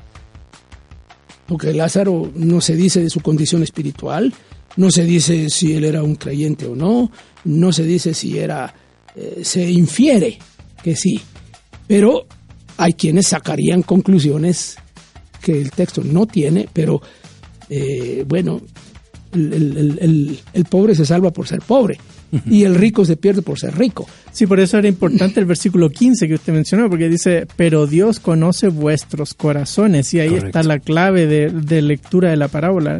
Porque Lázaro no se dice de su condición espiritual, no se dice si él era un creyente o no, no se dice si era, eh, se infiere que sí, pero hay quienes sacarían conclusiones que el texto no tiene, pero eh, bueno, el, pobre se salva por ser pobre y el rico se pierde por ser rico. Sí, por eso era importante el versículo 15 que usted mencionó, porque dice, pero Dios conoce vuestros corazones y ahí está la clave de, lectura de la parábola.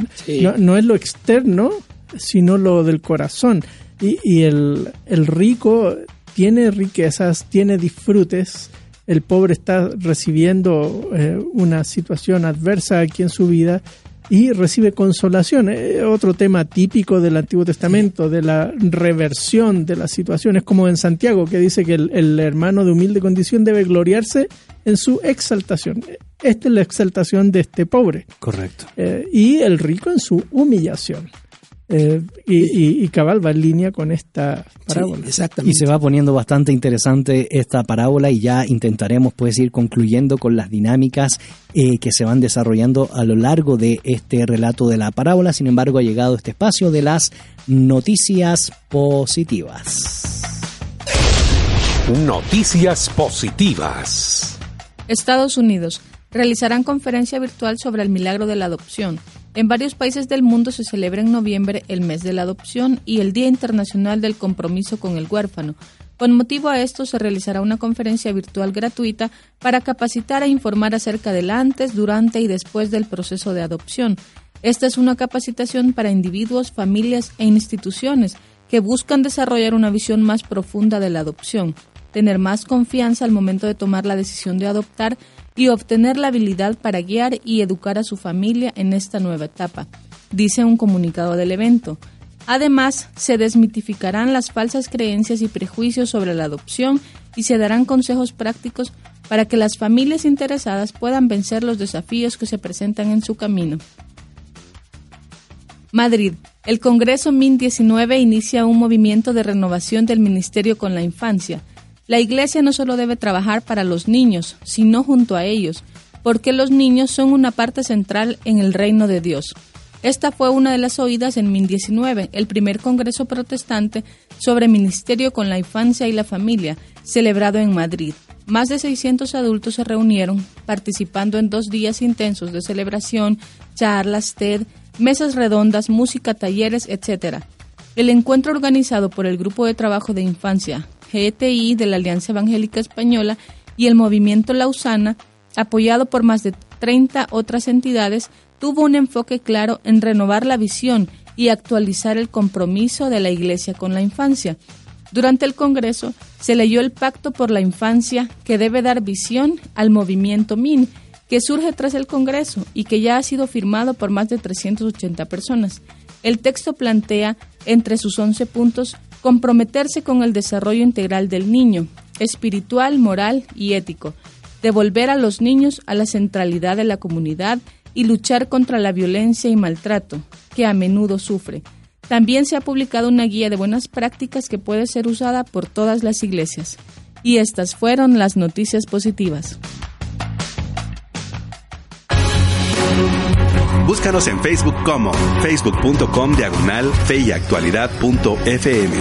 No, es lo externo, sino lo del corazón. Y, y el, el rico tiene riquezas, tiene disfrutes, el pobre está recibiendo eh, una situación adversa aquí en su vida y recibe consolación. Eh, otro tema típico del Antiguo Testamento, de la reversión de las situaciones, como en Santiago, que dice que el, hermano de humilde condición debe gloriarse en su exaltación. Esta es la exaltación de este pobre. Correcto. Eh, y el rico en su humillación. Eh, y, cabal va en línea con esta parábola. Y se va poniendo bastante interesante esta parábola y ya intentaremos pues ir concluyendo con las dinámicas eh, que se van desarrollando a lo largo de este relato de la parábola. Sin embargo, ha llegado este espacio de las noticias positivas. Noticias positivas. Estados Unidos realizarán conferencia virtual sobre el milagro de la adopción en varios países del mundo se celebra en noviembre el mes de la adopción y el Día Internacional del Compromiso con el Huérfano. Con motivo a esto se realizará una conferencia virtual gratuita para capacitar e informar acerca del antes, durante y después del proceso de adopción. Esta es una capacitación para individuos, familias e instituciones que buscan desarrollar una visión más profunda de la adopción, tener más confianza al momento de tomar la decisión de adoptar y obtener la habilidad para guiar y educar a su familia en esta nueva etapa, dice un comunicado del evento. Además, se desmitificarán las falsas creencias y prejuicios sobre la adopción y se darán consejos prácticos para que las familias interesadas puedan vencer los desafíos que se presentan en su camino. Madrid. El Congreso MIN 19 inicia un movimiento de renovación del Ministerio con la Infancia la Iglesia no solo debe trabajar para los niños, sino junto a ellos, porque los niños son una parte central en el reino de Dios. Esta fue una de las oídas en MIN 19, el primer congreso protestante sobre ministerio con la infancia y la familia, celebrado en Madrid. Más de 600 adultos se reunieron, participando en dos días intensos de celebración, charlas, TED, mesas redondas, música, talleres, etc. El encuentro organizado por el Grupo de Trabajo de Infancia GTI de la Alianza Evangélica Española y el Movimiento Lausana, apoyado por más de 30 otras entidades, tuvo un enfoque claro en renovar la visión y actualizar el compromiso de la Iglesia con la infancia. Durante el Congreso se leyó el Pacto por la Infancia que debe dar visión al movimiento MIN, que surge tras el Congreso y que ya ha sido firmado por más de 380 personas. El texto plantea, entre sus 11 puntos, comprometerse con el desarrollo integral del niño, espiritual, moral y ético, devolver a los niños a la centralidad de la comunidad y luchar contra la violencia y maltrato que a menudo sufre. También se ha publicado una guía de buenas prácticas que puede ser usada por todas las iglesias. Y estas fueron las noticias positivas. Búscanos en Facebook como facebook.com diagonal feyactualidad.fm.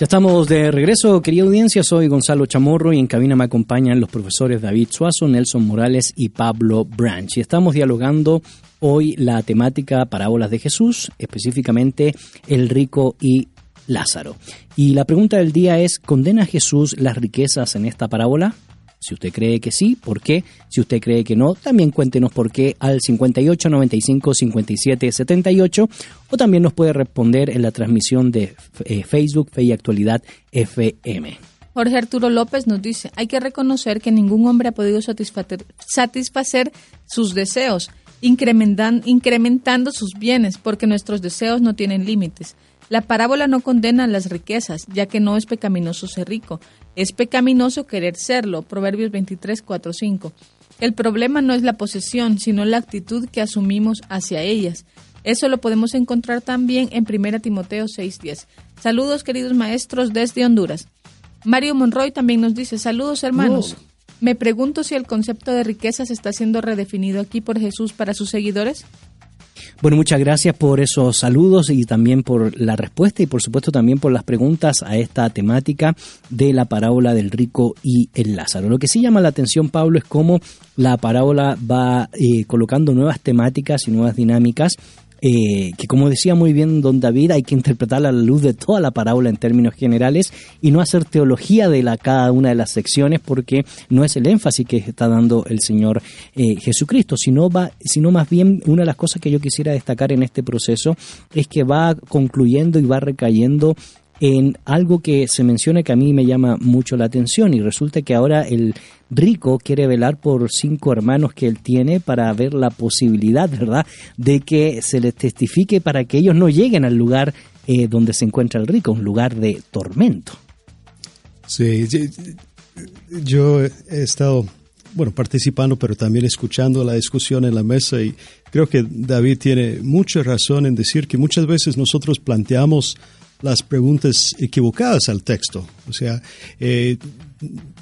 Ya estamos de regreso, querida audiencia. Soy Gonzalo Chamorro y en cabina me acompañan los profesores David Suazo, Nelson Morales y Pablo Branch. Y estamos dialogando hoy la temática Parábolas de Jesús, específicamente el rico y Lázaro. Y la pregunta del día es, ¿condena Jesús las riquezas en esta parábola? Si usted cree que sí, ¿por qué? Si usted cree que no, también cuéntenos por qué al 58 95 57 78 o también nos puede responder en la transmisión de eh, Facebook Fe y Actualidad FM. Jorge Arturo López nos dice, hay que reconocer que ningún hombre ha podido satisfacer, satisfacer sus deseos, incrementan, incrementando sus bienes, porque nuestros deseos no tienen límites. La parábola no condena las riquezas, ya que no es pecaminoso ser rico. Es pecaminoso querer serlo. Proverbios 23, 4, 5. El problema no es la posesión, sino la actitud que asumimos hacia ellas. Eso lo podemos encontrar también en 1 Timoteo 6:10. Saludos queridos maestros desde Honduras. Mario Monroy también nos dice, saludos hermanos. Me pregunto si el concepto de riquezas está siendo redefinido aquí por Jesús para sus seguidores. Bueno, muchas gracias por esos saludos y también por la respuesta y por supuesto también por las preguntas a esta temática de la parábola del rico y el Lázaro. Lo que sí llama la atención, Pablo, es cómo la parábola va eh, colocando nuevas temáticas y nuevas dinámicas eh, que como decía muy bien don David, hay que interpretarla a la luz de toda la parábola en términos generales y no hacer teología de la, cada una de las secciones porque no es el énfasis que está dando el Señor eh, Jesucristo, sino, va, sino más bien una de las cosas que yo quisiera destacar en este proceso es que va concluyendo y va recayendo en algo que se menciona que a mí me llama mucho la atención y resulta que ahora el rico quiere velar por cinco hermanos que él tiene para ver la posibilidad, ¿verdad?, de que se les testifique para que ellos no lleguen al lugar eh, donde se encuentra el rico, un lugar de tormento. Sí, yo he estado, bueno, participando, pero también escuchando la discusión en la mesa y creo que David tiene mucha razón en decir que muchas veces nosotros planteamos las preguntas equivocadas al texto. O sea, eh,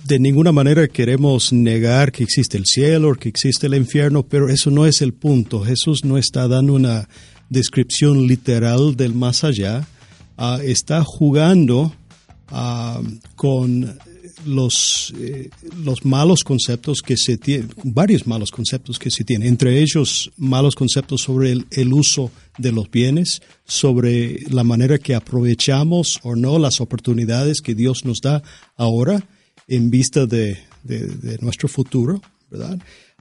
de ninguna manera queremos negar que existe el cielo o que existe el infierno, pero eso no es el punto. Jesús no está dando una descripción literal del más allá, ah, está jugando ah, con los, eh, los malos conceptos que se tienen, varios malos conceptos que se tienen, entre ellos malos conceptos sobre el, uso de los bienes, sobre la manera que aprovechamos o no las oportunidades que Dios nos da ahora en vista de, nuestro futuro, ¿verdad?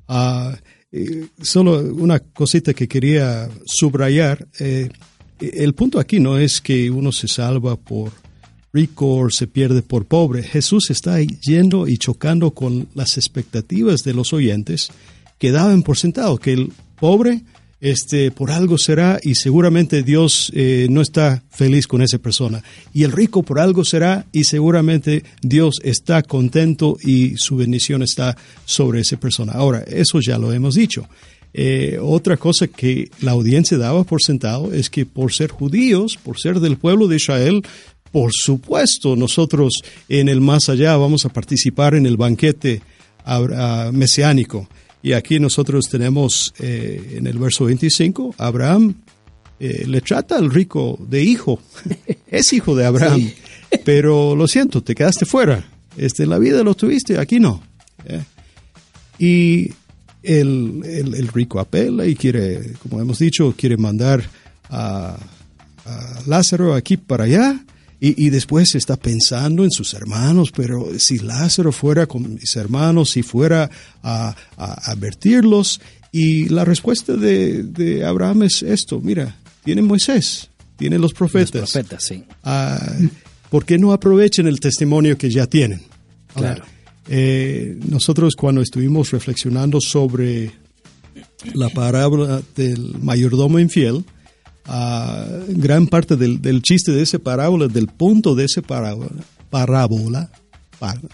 Ah, eh, solo una cosita que quería subrayar. Eh, el punto aquí no es que uno se salva por rico se pierde por pobre. Jesús está yendo y chocando con las expectativas de los oyentes que daban por sentado que el pobre este, por algo será y seguramente Dios eh, no está feliz con esa persona. Y el rico por algo será y seguramente Dios está contento y su bendición está sobre esa persona. Ahora, eso ya lo hemos dicho. Eh, otra cosa que la audiencia daba por sentado es que por ser judíos, por ser del pueblo de Israel, por supuesto, nosotros en el más allá vamos a participar en el banquete mesiánico. Y aquí nosotros tenemos eh, en el verso 25, Abraham eh, le trata al rico de hijo. *laughs* es hijo de Abraham. Pero lo siento, te quedaste fuera. Este, en la vida lo tuviste, aquí no. ¿eh? Y el, el, rico apela y quiere, como hemos dicho, quiere mandar a, a Lázaro aquí para allá. Y, y, después está pensando en sus hermanos, pero si Lázaro fuera con mis hermanos, si fuera a, a advertirlos, y la respuesta de, de, Abraham es esto, mira, tiene Moisés, tiene los profetas. Los profetas, sí. Ah, ¿Por qué no aprovechen el testimonio que ya tienen? Claro. Eh, nosotros cuando estuvimos reflexionando sobre la parábola del mayordomo infiel, uh, gran parte del, del, chiste de esa parábola, del punto de esa parábola, parábola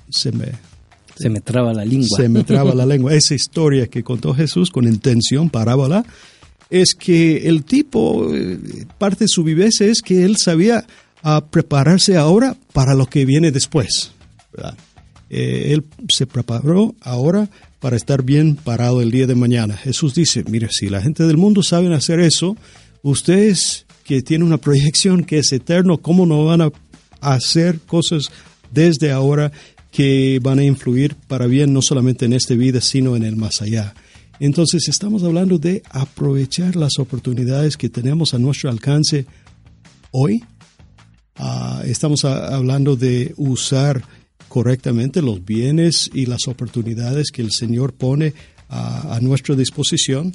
se me se me traba la lengua. Se me traba la lengua. Esa historia que contó Jesús con intención, parábola, es que el tipo, eh, parte de su viveza es que él sabía a prepararse ahora para lo que viene después. Eh, él se preparó ahora para estar bien parado el día de mañana. Jesús dice, mire, si la gente del mundo saben hacer eso, ustedes que tienen una proyección que es eterno, ¿cómo no van a hacer cosas desde ahora que van a influir para bien no solamente en esta vida, sino en el más allá? Entonces estamos hablando de aprovechar las oportunidades que tenemos a nuestro alcance hoy. Uh, estamos hablando de usar correctamente los bienes y las oportunidades que el Señor pone a, a nuestra disposición.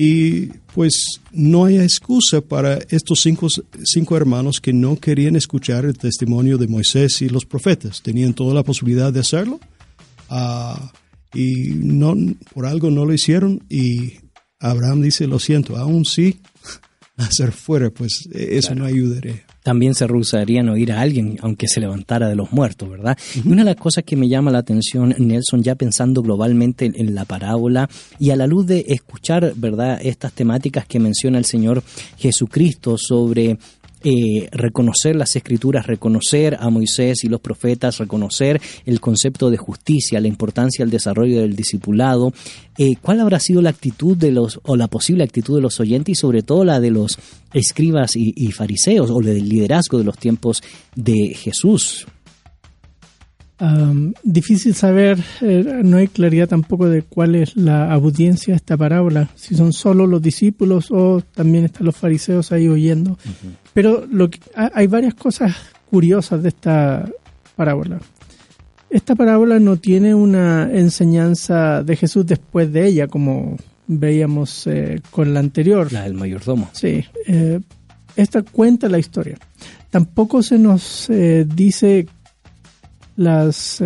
Y pues no hay excusa para estos cinco, cinco, hermanos que no querían escuchar el testimonio de Moisés y los profetas. Tenían toda la posibilidad de hacerlo uh, y no, por algo no lo hicieron. Y Abraham dice, lo siento, aún sí, *laughs* hacer fuera, pues eso claro. no ayudaría también se rehusarían oír a alguien, aunque se levantara de los muertos, ¿verdad? Y una de las cosas que me llama la atención, Nelson, ya pensando globalmente en, en, la parábola y a la luz de escuchar, ¿verdad?, estas temáticas que menciona el Señor Jesucristo sobre eh, reconocer las escrituras, reconocer a Moisés y los profetas, reconocer el concepto de justicia, la importancia del desarrollo del discipulado. Eh, ¿Cuál habrá sido la actitud de los, o la posible actitud de los oyentes y sobre todo la de los escribas y, y fariseos o del liderazgo de los tiempos de Jesús? Um, difícil saber, eh, no hay claridad tampoco de cuál es la audiencia de esta parábola, si son solo los discípulos o también están los fariseos ahí oyendo. Uh -huh. Pero lo que, hay varias cosas curiosas de esta parábola. Esta parábola no tiene una enseñanza de Jesús después de ella, como veíamos eh, con la anterior. La del mayordomo. Sí. Eh, esta cuenta la historia. Tampoco se nos eh, dice las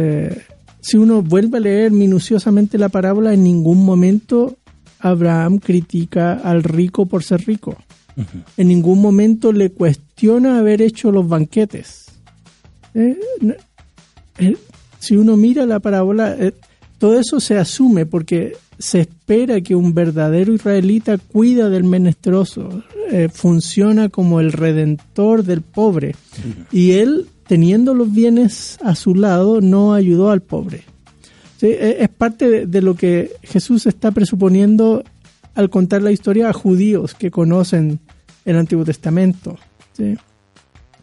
si uno vuelve a leer minuciosamente la parábola en ningún momento Abraham critica al rico por ser rico uh -huh. en ningún momento le cuestiona haber hecho los banquetes eh, eh, si uno mira la parábola todo eso se asume porque se espera que un verdadero israelita cuida del menesteroso funciona como el redentor del pobre uh -huh. y él teniendo los bienes a su lado, no ayudó al pobre. ¿Sí? Es parte de lo que Jesús está presuponiendo al contar la historia a judíos que conocen el Antiguo Testamento. ¿sí?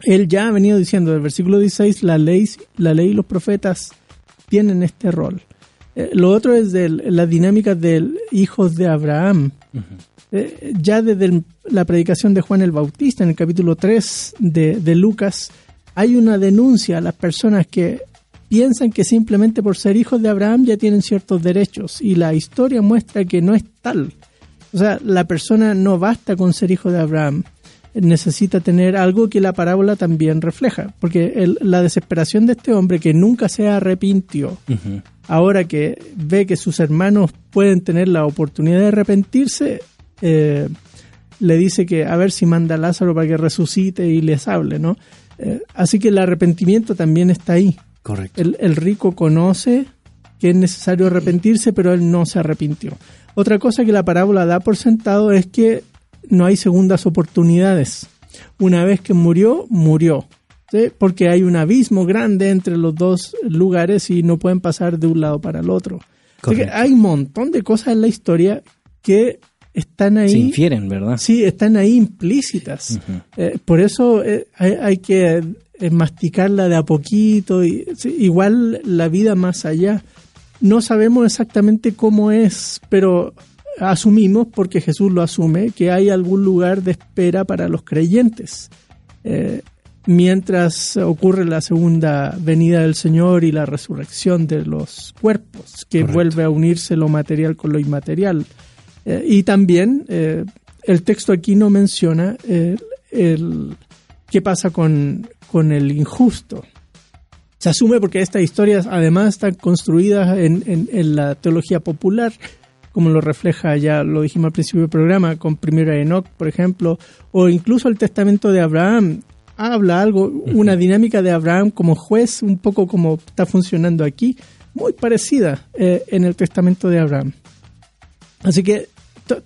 Él ya ha venido diciendo, del versículo 16, la ley, la ley y los profetas tienen este rol. Eh, lo otro es de la dinámica del hijos de Abraham. Uh -huh. eh, ya desde la predicación de Juan el Bautista, en el capítulo 3 de, de Lucas, hay una denuncia a las personas que piensan que simplemente por ser hijos de Abraham ya tienen ciertos derechos y la historia muestra que no es tal. O sea, la persona no basta con ser hijo de Abraham, necesita tener algo que la parábola también refleja, porque el, la desesperación de este hombre que nunca se arrepintió, uh -huh. ahora que ve que sus hermanos pueden tener la oportunidad de arrepentirse, eh, le dice que a ver si manda a Lázaro para que resucite y les hable, ¿no? Eh, así que el arrepentimiento también está ahí. Correcto. El, el, rico conoce que es necesario arrepentirse, pero él no se arrepintió. Otra cosa que la parábola da por sentado es que no hay segundas oportunidades. Una vez que murió, murió. ¿sí? Porque hay un abismo grande entre los dos lugares y no pueden pasar de un lado para el otro. Así que hay un montón de cosas en la historia que están ahí. Se infieren, ¿verdad? Sí, están ahí implícitas. Uh -huh. eh, por eso eh, hay, hay, que eh, masticarla de a poquito. Y, sí, igual la vida más allá. No sabemos exactamente cómo es, pero asumimos, porque Jesús lo asume, que hay algún lugar de espera para los creyentes. Eh, mientras ocurre la segunda venida del Señor y la resurrección de los cuerpos, que vuelve a unirse lo material con lo inmaterial. Eh, y también eh, el texto aquí no menciona el, qué pasa con, con el injusto. Se asume porque estas historias además están construidas en, en, la teología popular, como lo refleja ya, lo dijimos al principio del programa, con Primera Enoch, por ejemplo, o incluso el testamento de Abraham, habla algo, una dinámica de Abraham como juez, un poco como está funcionando aquí, muy parecida eh, en el testamento de Abraham. Así que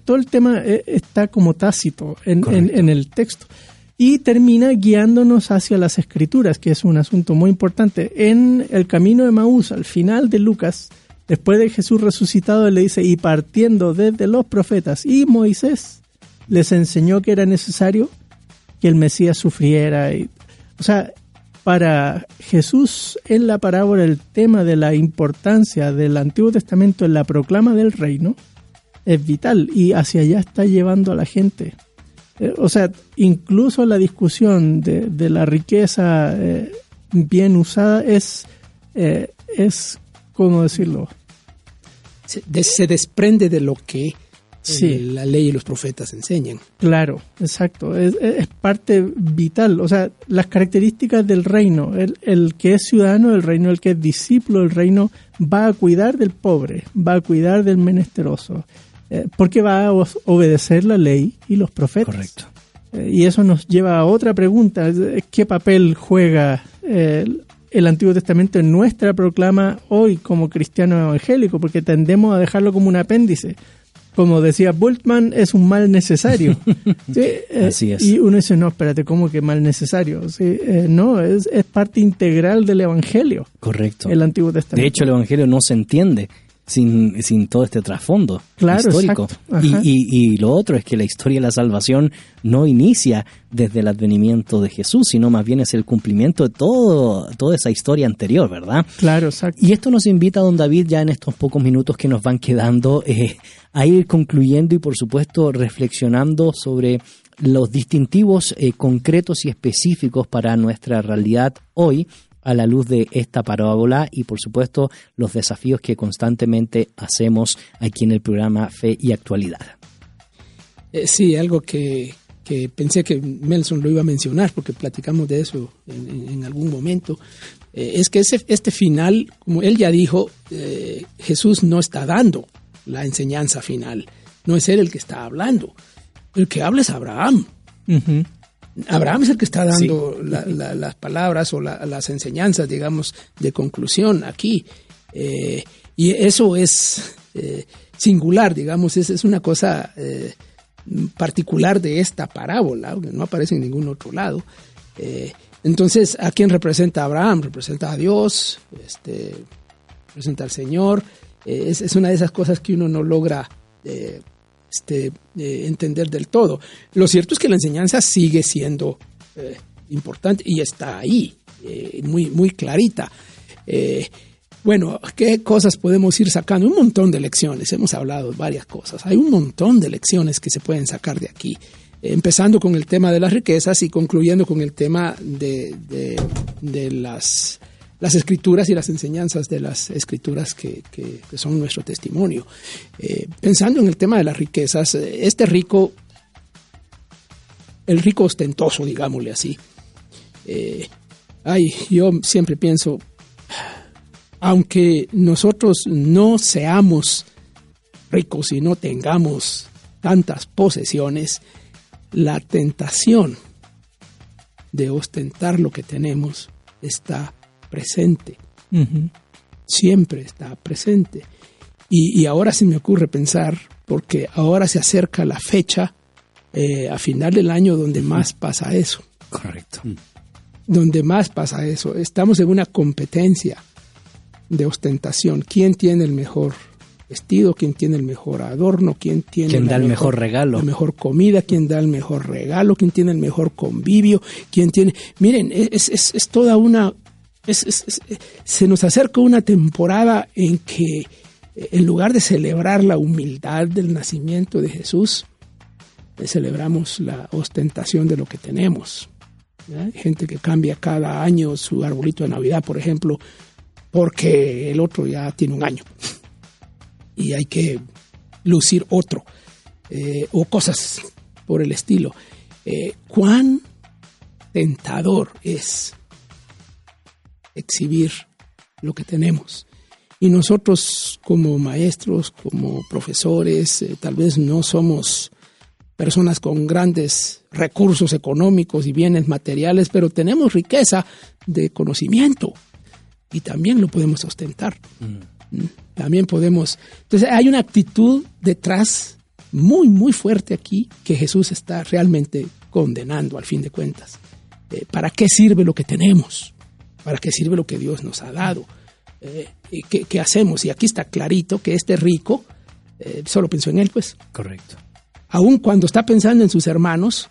todo el tema eh, está como tácito en, en, el texto y termina guiándonos hacia las escrituras, que es un asunto muy importante. En el camino de Maús, al final de Lucas, después de Jesús resucitado, le dice, y partiendo desde los profetas y Moisés, les enseñó que era necesario que el Mesías sufriera. O sea, para Jesús en la parábola el tema de la importancia del Antiguo Testamento en la proclama del reino es vital y hacia allá está llevando a la gente. Eh, o sea, incluso la discusión de, la riqueza eh, bien usada es, eh, es, ¿cómo decirlo? Se, se, desprende de lo que la ley y los profetas enseñan. Claro, exacto. Es, parte vital. O sea, las características del reino. El, el, que es ciudadano del reino, el que es discípulo del reino, va a cuidar del pobre, va a cuidar del menesteroso, eh, porque va a obedecer la ley y los profetas. Correcto. Eh, y eso nos lleva a otra pregunta. ¿Qué papel juega eh, el Antiguo Testamento en nuestra proclama hoy como cristiano evangélico? Porque tendemos a dejarlo como un apéndice como decía Bultmann, es un mal necesario. *laughs* Así es. Y uno dice, no, espérate, ¿cómo que mal necesario? no, es, es, parte integral del Evangelio. Correcto. El Antiguo Testamento. De hecho, el Evangelio no se entiende sin, sin todo este trasfondo histórico. Y, y, lo otro es que la historia de la salvación no inicia desde el advenimiento de Jesús, sino más bien es el cumplimiento de todo, toda esa historia anterior, ¿verdad? Claro, exacto. Y esto nos invita, don David, ya en estos pocos minutos que nos van quedando, eh, a ir concluyendo y por supuesto reflexionando sobre los distintivos eh, concretos y específicos para nuestra realidad hoy a la luz de esta parábola y por supuesto los desafíos que constantemente hacemos aquí en el programa Fe y Actualidad. Eh, sí, algo que, pensé que Melson lo iba a mencionar porque platicamos de eso en, algún momento, eh, es que ese, este final, como él ya dijo, eh, Jesús no está dando la enseñanza final, no es él el que está hablando, el que habla es Abraham. Abraham es el que está dando las palabras o las enseñanzas, digamos, de conclusión aquí. Eh, y eso es eh, singular, digamos, es, es una cosa eh, particular de esta parábola, que no aparece en ningún otro lado. entonces, ¿a quién representa Abraham? Representa a Dios, este, representa al Señor. Es, es, una de esas cosas que uno no logra este, eh, entender del todo. Lo cierto es que la enseñanza sigue siendo eh, importante y está ahí, eh, muy, muy clarita. bueno, ¿qué cosas podemos ir sacando? Un montón de lecciones, hemos hablado de varias cosas, hay un montón de lecciones que se pueden sacar de aquí empezando con el tema de las riquezas y concluyendo con el tema de, de las las escrituras y las enseñanzas de las escrituras que, son nuestro testimonio. Eh, pensando en el tema de las riquezas, eh, este rico, el rico ostentoso, digámosle así, eh, ay, yo siempre pienso, aunque nosotros no seamos ricos y no tengamos tantas posesiones, la tentación de ostentar lo que tenemos está presente. Siempre está presente. Y, ahora se me ocurre pensar, porque ahora se acerca la fecha eh, a final del año donde más pasa eso. Correcto. Donde más pasa eso. Estamos en una competencia de ostentación. ¿Quién tiene el mejor vestido? ¿Quién tiene el mejor adorno? ¿Quién tiene ¿Quién da el mejor, regalo? La mejor comida, quién da el mejor regalo, quién tiene el mejor convivio, quién tiene... Miren, es, es toda una se nos acerca una temporada en que eh, en lugar de celebrar la humildad del nacimiento de Jesús, eh, celebramos la ostentación de lo que tenemos. Gente que cambia cada año su arbolito de Navidad, por ejemplo, porque el otro ya tiene un año *laughs* y hay que lucir otro eh, o cosas por el estilo. ¿Cuán tentador es exhibir lo que tenemos? Y nosotros como maestros, como profesores, eh, tal vez no somos personas con grandes recursos económicos y bienes materiales, pero tenemos riqueza de conocimiento y también lo podemos ostentar. Mm. Mm. También podemos... Entonces hay una actitud detrás muy, muy fuerte aquí que Jesús está realmente condenando al fin de cuentas. Eh, ¿Para qué sirve lo que tenemos? ¿Para qué sirve lo que Dios nos ha dado? Eh, ¿qué, hacemos? Y aquí está clarito que este rico eh, solo pensó en él, pues. Correcto. Aun cuando está pensando en sus hermanos,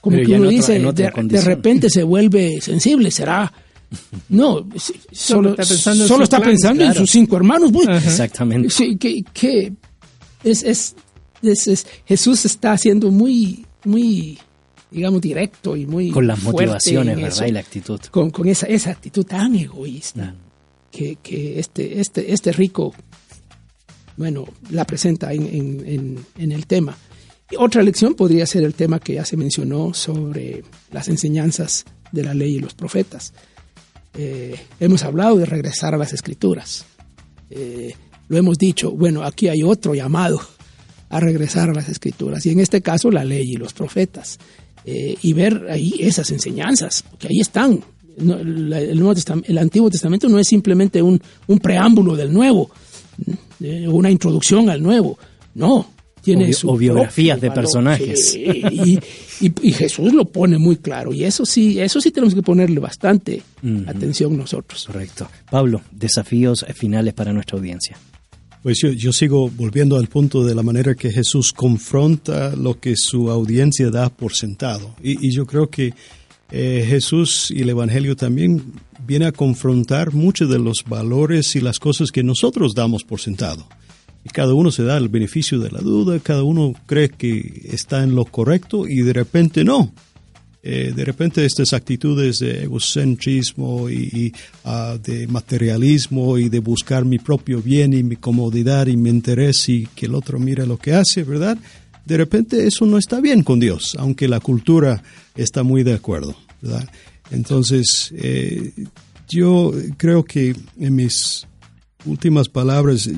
como que uno dice, de, repente se vuelve sensible, será. *laughs* No, solo, está pensando, solo está pensando en sus cinco hermanos. Pues. Exactamente. Sí, que, es, es, es, Jesús está siendo muy, muy, digamos, directo y muy. Con las motivaciones, ¿verdad? y la actitud. Con, con esa, esa actitud tan egoísta que, este, este, este rico, bueno, la presenta en, el tema. otra lección podría ser el tema que ya se mencionó sobre las enseñanzas de la ley y los profetas. Eh, hemos hablado de regresar a las escrituras. Eh, lo hemos dicho, bueno, aquí hay otro llamado a regresar a las escrituras, y en este caso la ley y los profetas, eh, y ver ahí esas enseñanzas, que ahí están, el, Antiguo Testamento no es simplemente un, preámbulo del Nuevo, eh, una introducción al Nuevo, no. Tiene o, biografías de personajes. y, Jesús lo pone muy claro. Y eso sí, eso sí tenemos que ponerle bastante atención nosotros. Correcto. Pablo, desafíos finales para nuestra audiencia. Pues yo, sigo volviendo al punto de la manera que Jesús confronta lo que su audiencia da por sentado. Y, y yo creo que eh, Jesús y el Evangelio también viene a confrontar muchos de los valores y las cosas que nosotros damos por sentado. Y cada uno se da el beneficio de la duda, cada uno cree que está en lo correcto y de repente no. Eh, de repente estas actitudes de egocentrismo y, ah, de materialismo y de buscar mi propio bien y mi comodidad y mi interés y que el otro mire lo que hace, ¿verdad? de repente eso no está bien con Dios, aunque la cultura está muy de acuerdo. ¿verdad? Entonces, eh, yo creo que en mis últimas palabras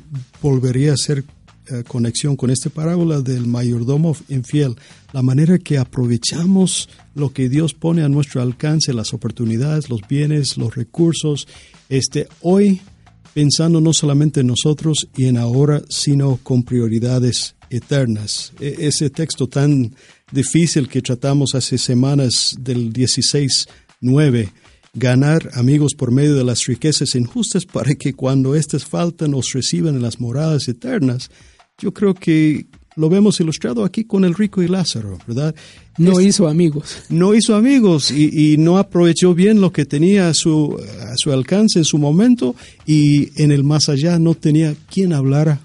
volvería a hacer eh, conexión con esta parábola del mayordomo infiel, la manera que aprovechamos lo que Dios pone a nuestro alcance, las oportunidades, los bienes, los recursos, este, hoy pensando no solamente en nosotros y en ahora, sino con prioridades eternas. E, ese texto tan difícil que tratamos hace semanas del 16.9, ganar amigos por medio de las riquezas injustas para que cuando éstas faltan nos reciban en las moradas eternas, yo creo que lo vemos ilustrado aquí con el rico y Lázaro, ¿verdad? No hizo amigos. No hizo amigos y, no aprovechó bien lo que tenía a su, a su alcance en su momento y en el más allá no tenía quien hablara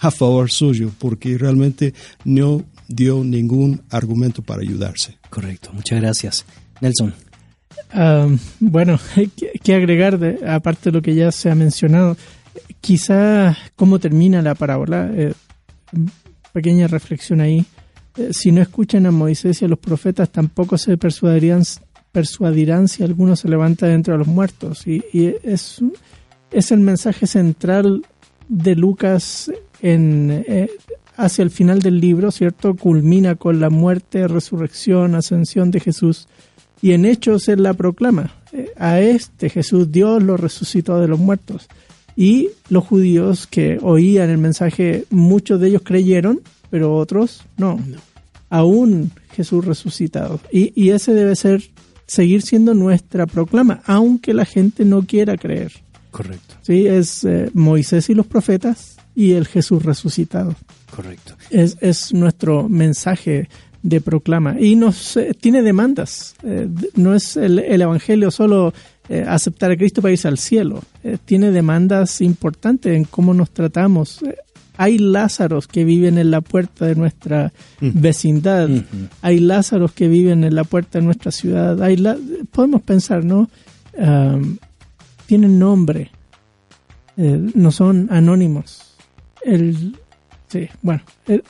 a favor suyo, porque realmente no dio ningún argumento para ayudarse. Correcto, muchas gracias. Nelson. Ah, bueno, *laughs* ¿qué agregar de, aparte de lo que ya se ha mencionado? Quizá cómo termina la parábola. Eh, pequeña reflexión ahí. Eh, si no escuchan a Moisés y a los profetas, tampoco se persuadirán, persuadirán si alguno se levanta dentro de los muertos. Y, y es, es el mensaje central de Lucas en, eh, hacia el final del libro, ¿cierto? Culmina con la muerte, resurrección, ascensión de Jesús. Y en Hechos él la proclama. Eh, a este Jesús Dios lo resucitó de los muertos. Y los judíos que oían el mensaje, muchos de ellos creyeron, pero otros no. Aún Jesús resucitado. Y, y ese debe ser, seguir siendo nuestra proclama, aunque la gente no quiera creer. Correcto. Sí, es eh, Moisés y los profetas y el Jesús resucitado. Correcto. Es, es nuestro mensaje de proclama y nos eh, tiene demandas. Eh, no es el, Evangelio solo eh, aceptar a Cristo para irse al cielo. Eh, tiene demandas importantes en cómo nos tratamos. Eh, hay Lázaros que viven en la puerta de nuestra vecindad. Hay Lázaros que viven en la puerta de nuestra ciudad. Hay podemos pensar, ¿no? tienen nombre. no son anónimos. El, Sí, bueno,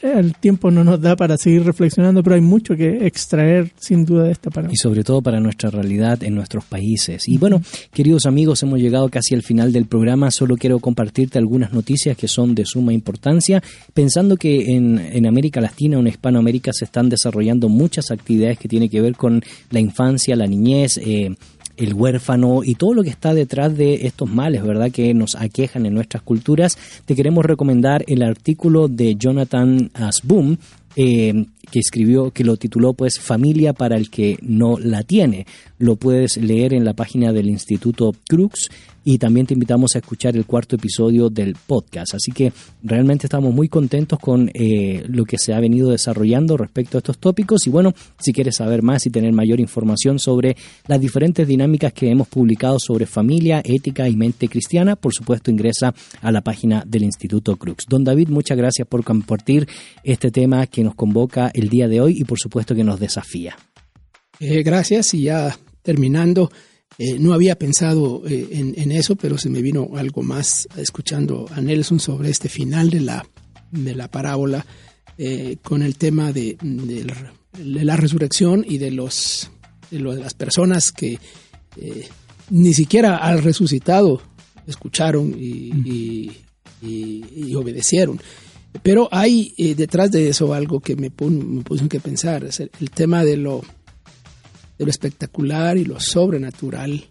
el, tiempo no nos da para seguir reflexionando, pero hay mucho que extraer sin duda de esta palabra. Y sobre todo para nuestra realidad en nuestros países. Y bueno, queridos amigos, hemos llegado casi al final del programa. Solo quiero compartirte algunas noticias que son de suma importancia, pensando que en, en América Latina o en Hispanoamérica se están desarrollando muchas actividades que tienen que ver con la infancia, la niñez, eh, el huérfano y todo lo que está detrás de estos males, ¿verdad?, que nos aquejan en nuestras culturas, te queremos recomendar el artículo de Jonathan Asboom, eh, que escribió, que lo tituló pues Familia para el que no la tiene. Lo puedes leer en la página del Instituto Crux y también te invitamos a escuchar el cuarto episodio del podcast. Así que realmente estamos muy contentos con eh, lo que se ha venido desarrollando respecto a estos tópicos y bueno, si quieres saber más y tener mayor información sobre las diferentes dinámicas que hemos publicado sobre familia, ética y mente cristiana, por supuesto ingresa a la página del Instituto Crux. Don David, muchas gracias por compartir este tema que nos convoca el día de hoy y por supuesto que nos desafía. Eh, gracias y ya terminando. Eh, no había pensado eh, en, eso, pero se me vino algo más escuchando a Nelson sobre este final de la, de la parábola eh, con el tema de, la resurrección y de, los, de, las personas que ni siquiera al resucitado escucharon y, obedecieron. Pero hay detrás de eso algo que me, me puso que pensar, es el tema de lo lo espectacular y lo sobrenatural,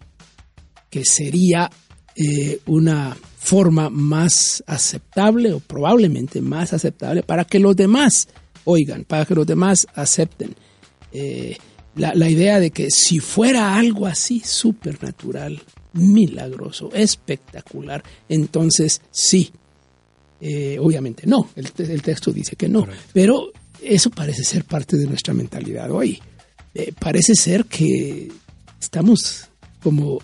que sería eh, una forma más aceptable o probablemente más aceptable para que los demás oigan, para que los demás acepten. Eh, la, idea de que si fuera algo así supernatural, milagroso, espectacular, entonces sí. Eh, obviamente no, el, texto dice que no, pero eso parece ser parte de nuestra mentalidad hoy. Eh, parece ser que estamos como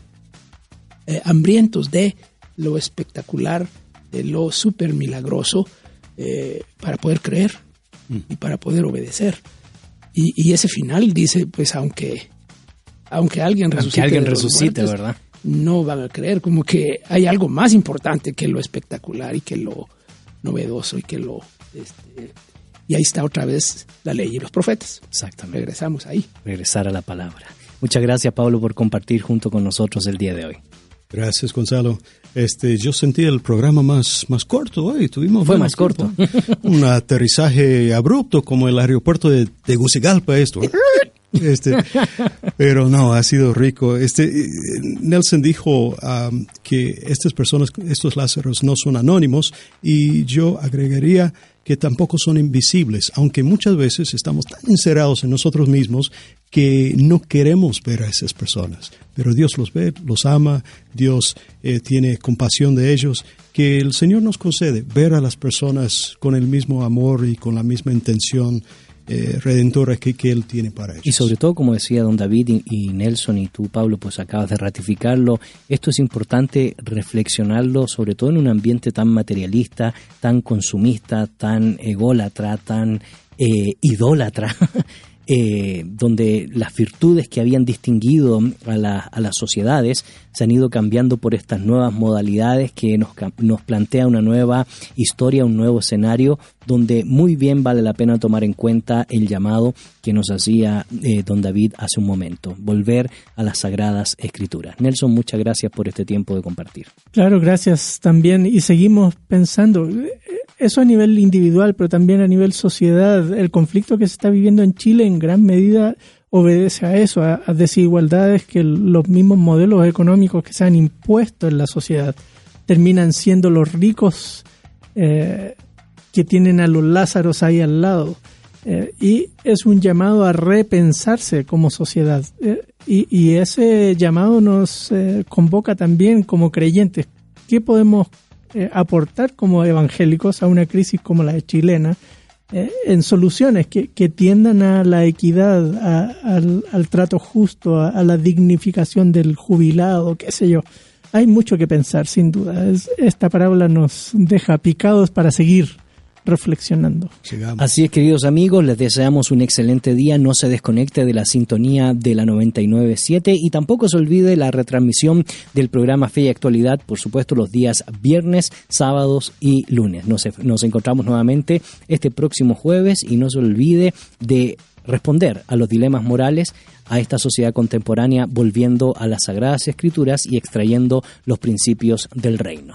eh, hambrientos de lo espectacular, de lo súper milagroso, para poder creer mm. y para poder obedecer. Y, ese final dice, pues aunque, aunque alguien resucite, alguien resucite ¿verdad? No van a creer, como que hay algo más importante que lo espectacular y que lo novedoso y que lo este, y ahí está otra vez la ley y los profetas. Exactamente. Regresamos ahí. Regresar a la palabra. Muchas gracias, Pablo, por compartir junto con nosotros el día de hoy. Gracias, Gonzalo. Este, yo sentí el programa más, más corto hoy. Tuvimos Fue más corto. Un aterrizaje abrupto como el aeropuerto de Tegucigalpa, esto. *laughs* Este, pero no, ha sido rico. Este, Nelson dijo um, que estas personas, estos Lázaros no son anónimos y yo agregaría que tampoco son invisibles, aunque muchas veces estamos tan encerrados en nosotros mismos que no queremos ver a esas personas. Pero Dios los ve, los ama, Dios eh, tiene compasión de ellos, que el Señor nos concede ver a las personas con el mismo amor y con la misma intención eh, redentora que, que, Él tiene para ellos. Y sobre todo, como decía don David y, Nelson y tú, Pablo, pues acabas de ratificarlo, esto es importante reflexionarlo, sobre todo en un ambiente tan materialista, tan consumista, tan ególatra, tan eh, idólatra. *laughs* Eh, donde las virtudes que habían distinguido a, a, las sociedades se han ido cambiando por estas nuevas modalidades que nos, nos plantea una nueva historia, un nuevo escenario, donde muy bien vale la pena tomar en cuenta el llamado que nos hacía eh, don David hace un momento, volver a las sagradas escrituras. Nelson, muchas gracias por este tiempo de compartir. Claro, gracias también. Y seguimos pensando, eso a nivel individual, pero también a nivel sociedad. El conflicto que se está viviendo en Chile en gran medida obedece a eso, a, desigualdades que los mismos modelos económicos que se han impuesto en la sociedad terminan siendo los ricos eh, que tienen a los Lázaros ahí al lado. Eh, y es un llamado a repensarse como sociedad. Eh, y, y, ese llamado nos convoca también como creyentes. ¿Qué podemos aportar como evangélicos a una crisis como la de chilena, eh, en soluciones que, que, tiendan a la equidad, al, al, trato justo, a, a, la dignificación del jubilado, qué sé yo. Hay mucho que pensar, sin duda. Es, esta parábola nos deja picados para seguir reflexionando. Así es, queridos amigos, les deseamos un excelente día. No se desconecte de la sintonía de la 997 y tampoco se olvide la retransmisión del programa Fe y Actualidad, por supuesto, los días viernes, sábados y lunes. Nos, nos encontramos nuevamente este próximo jueves y no se olvide de responder a los dilemas morales a esta sociedad contemporánea volviendo a las sagradas escrituras y extrayendo los principios del reino.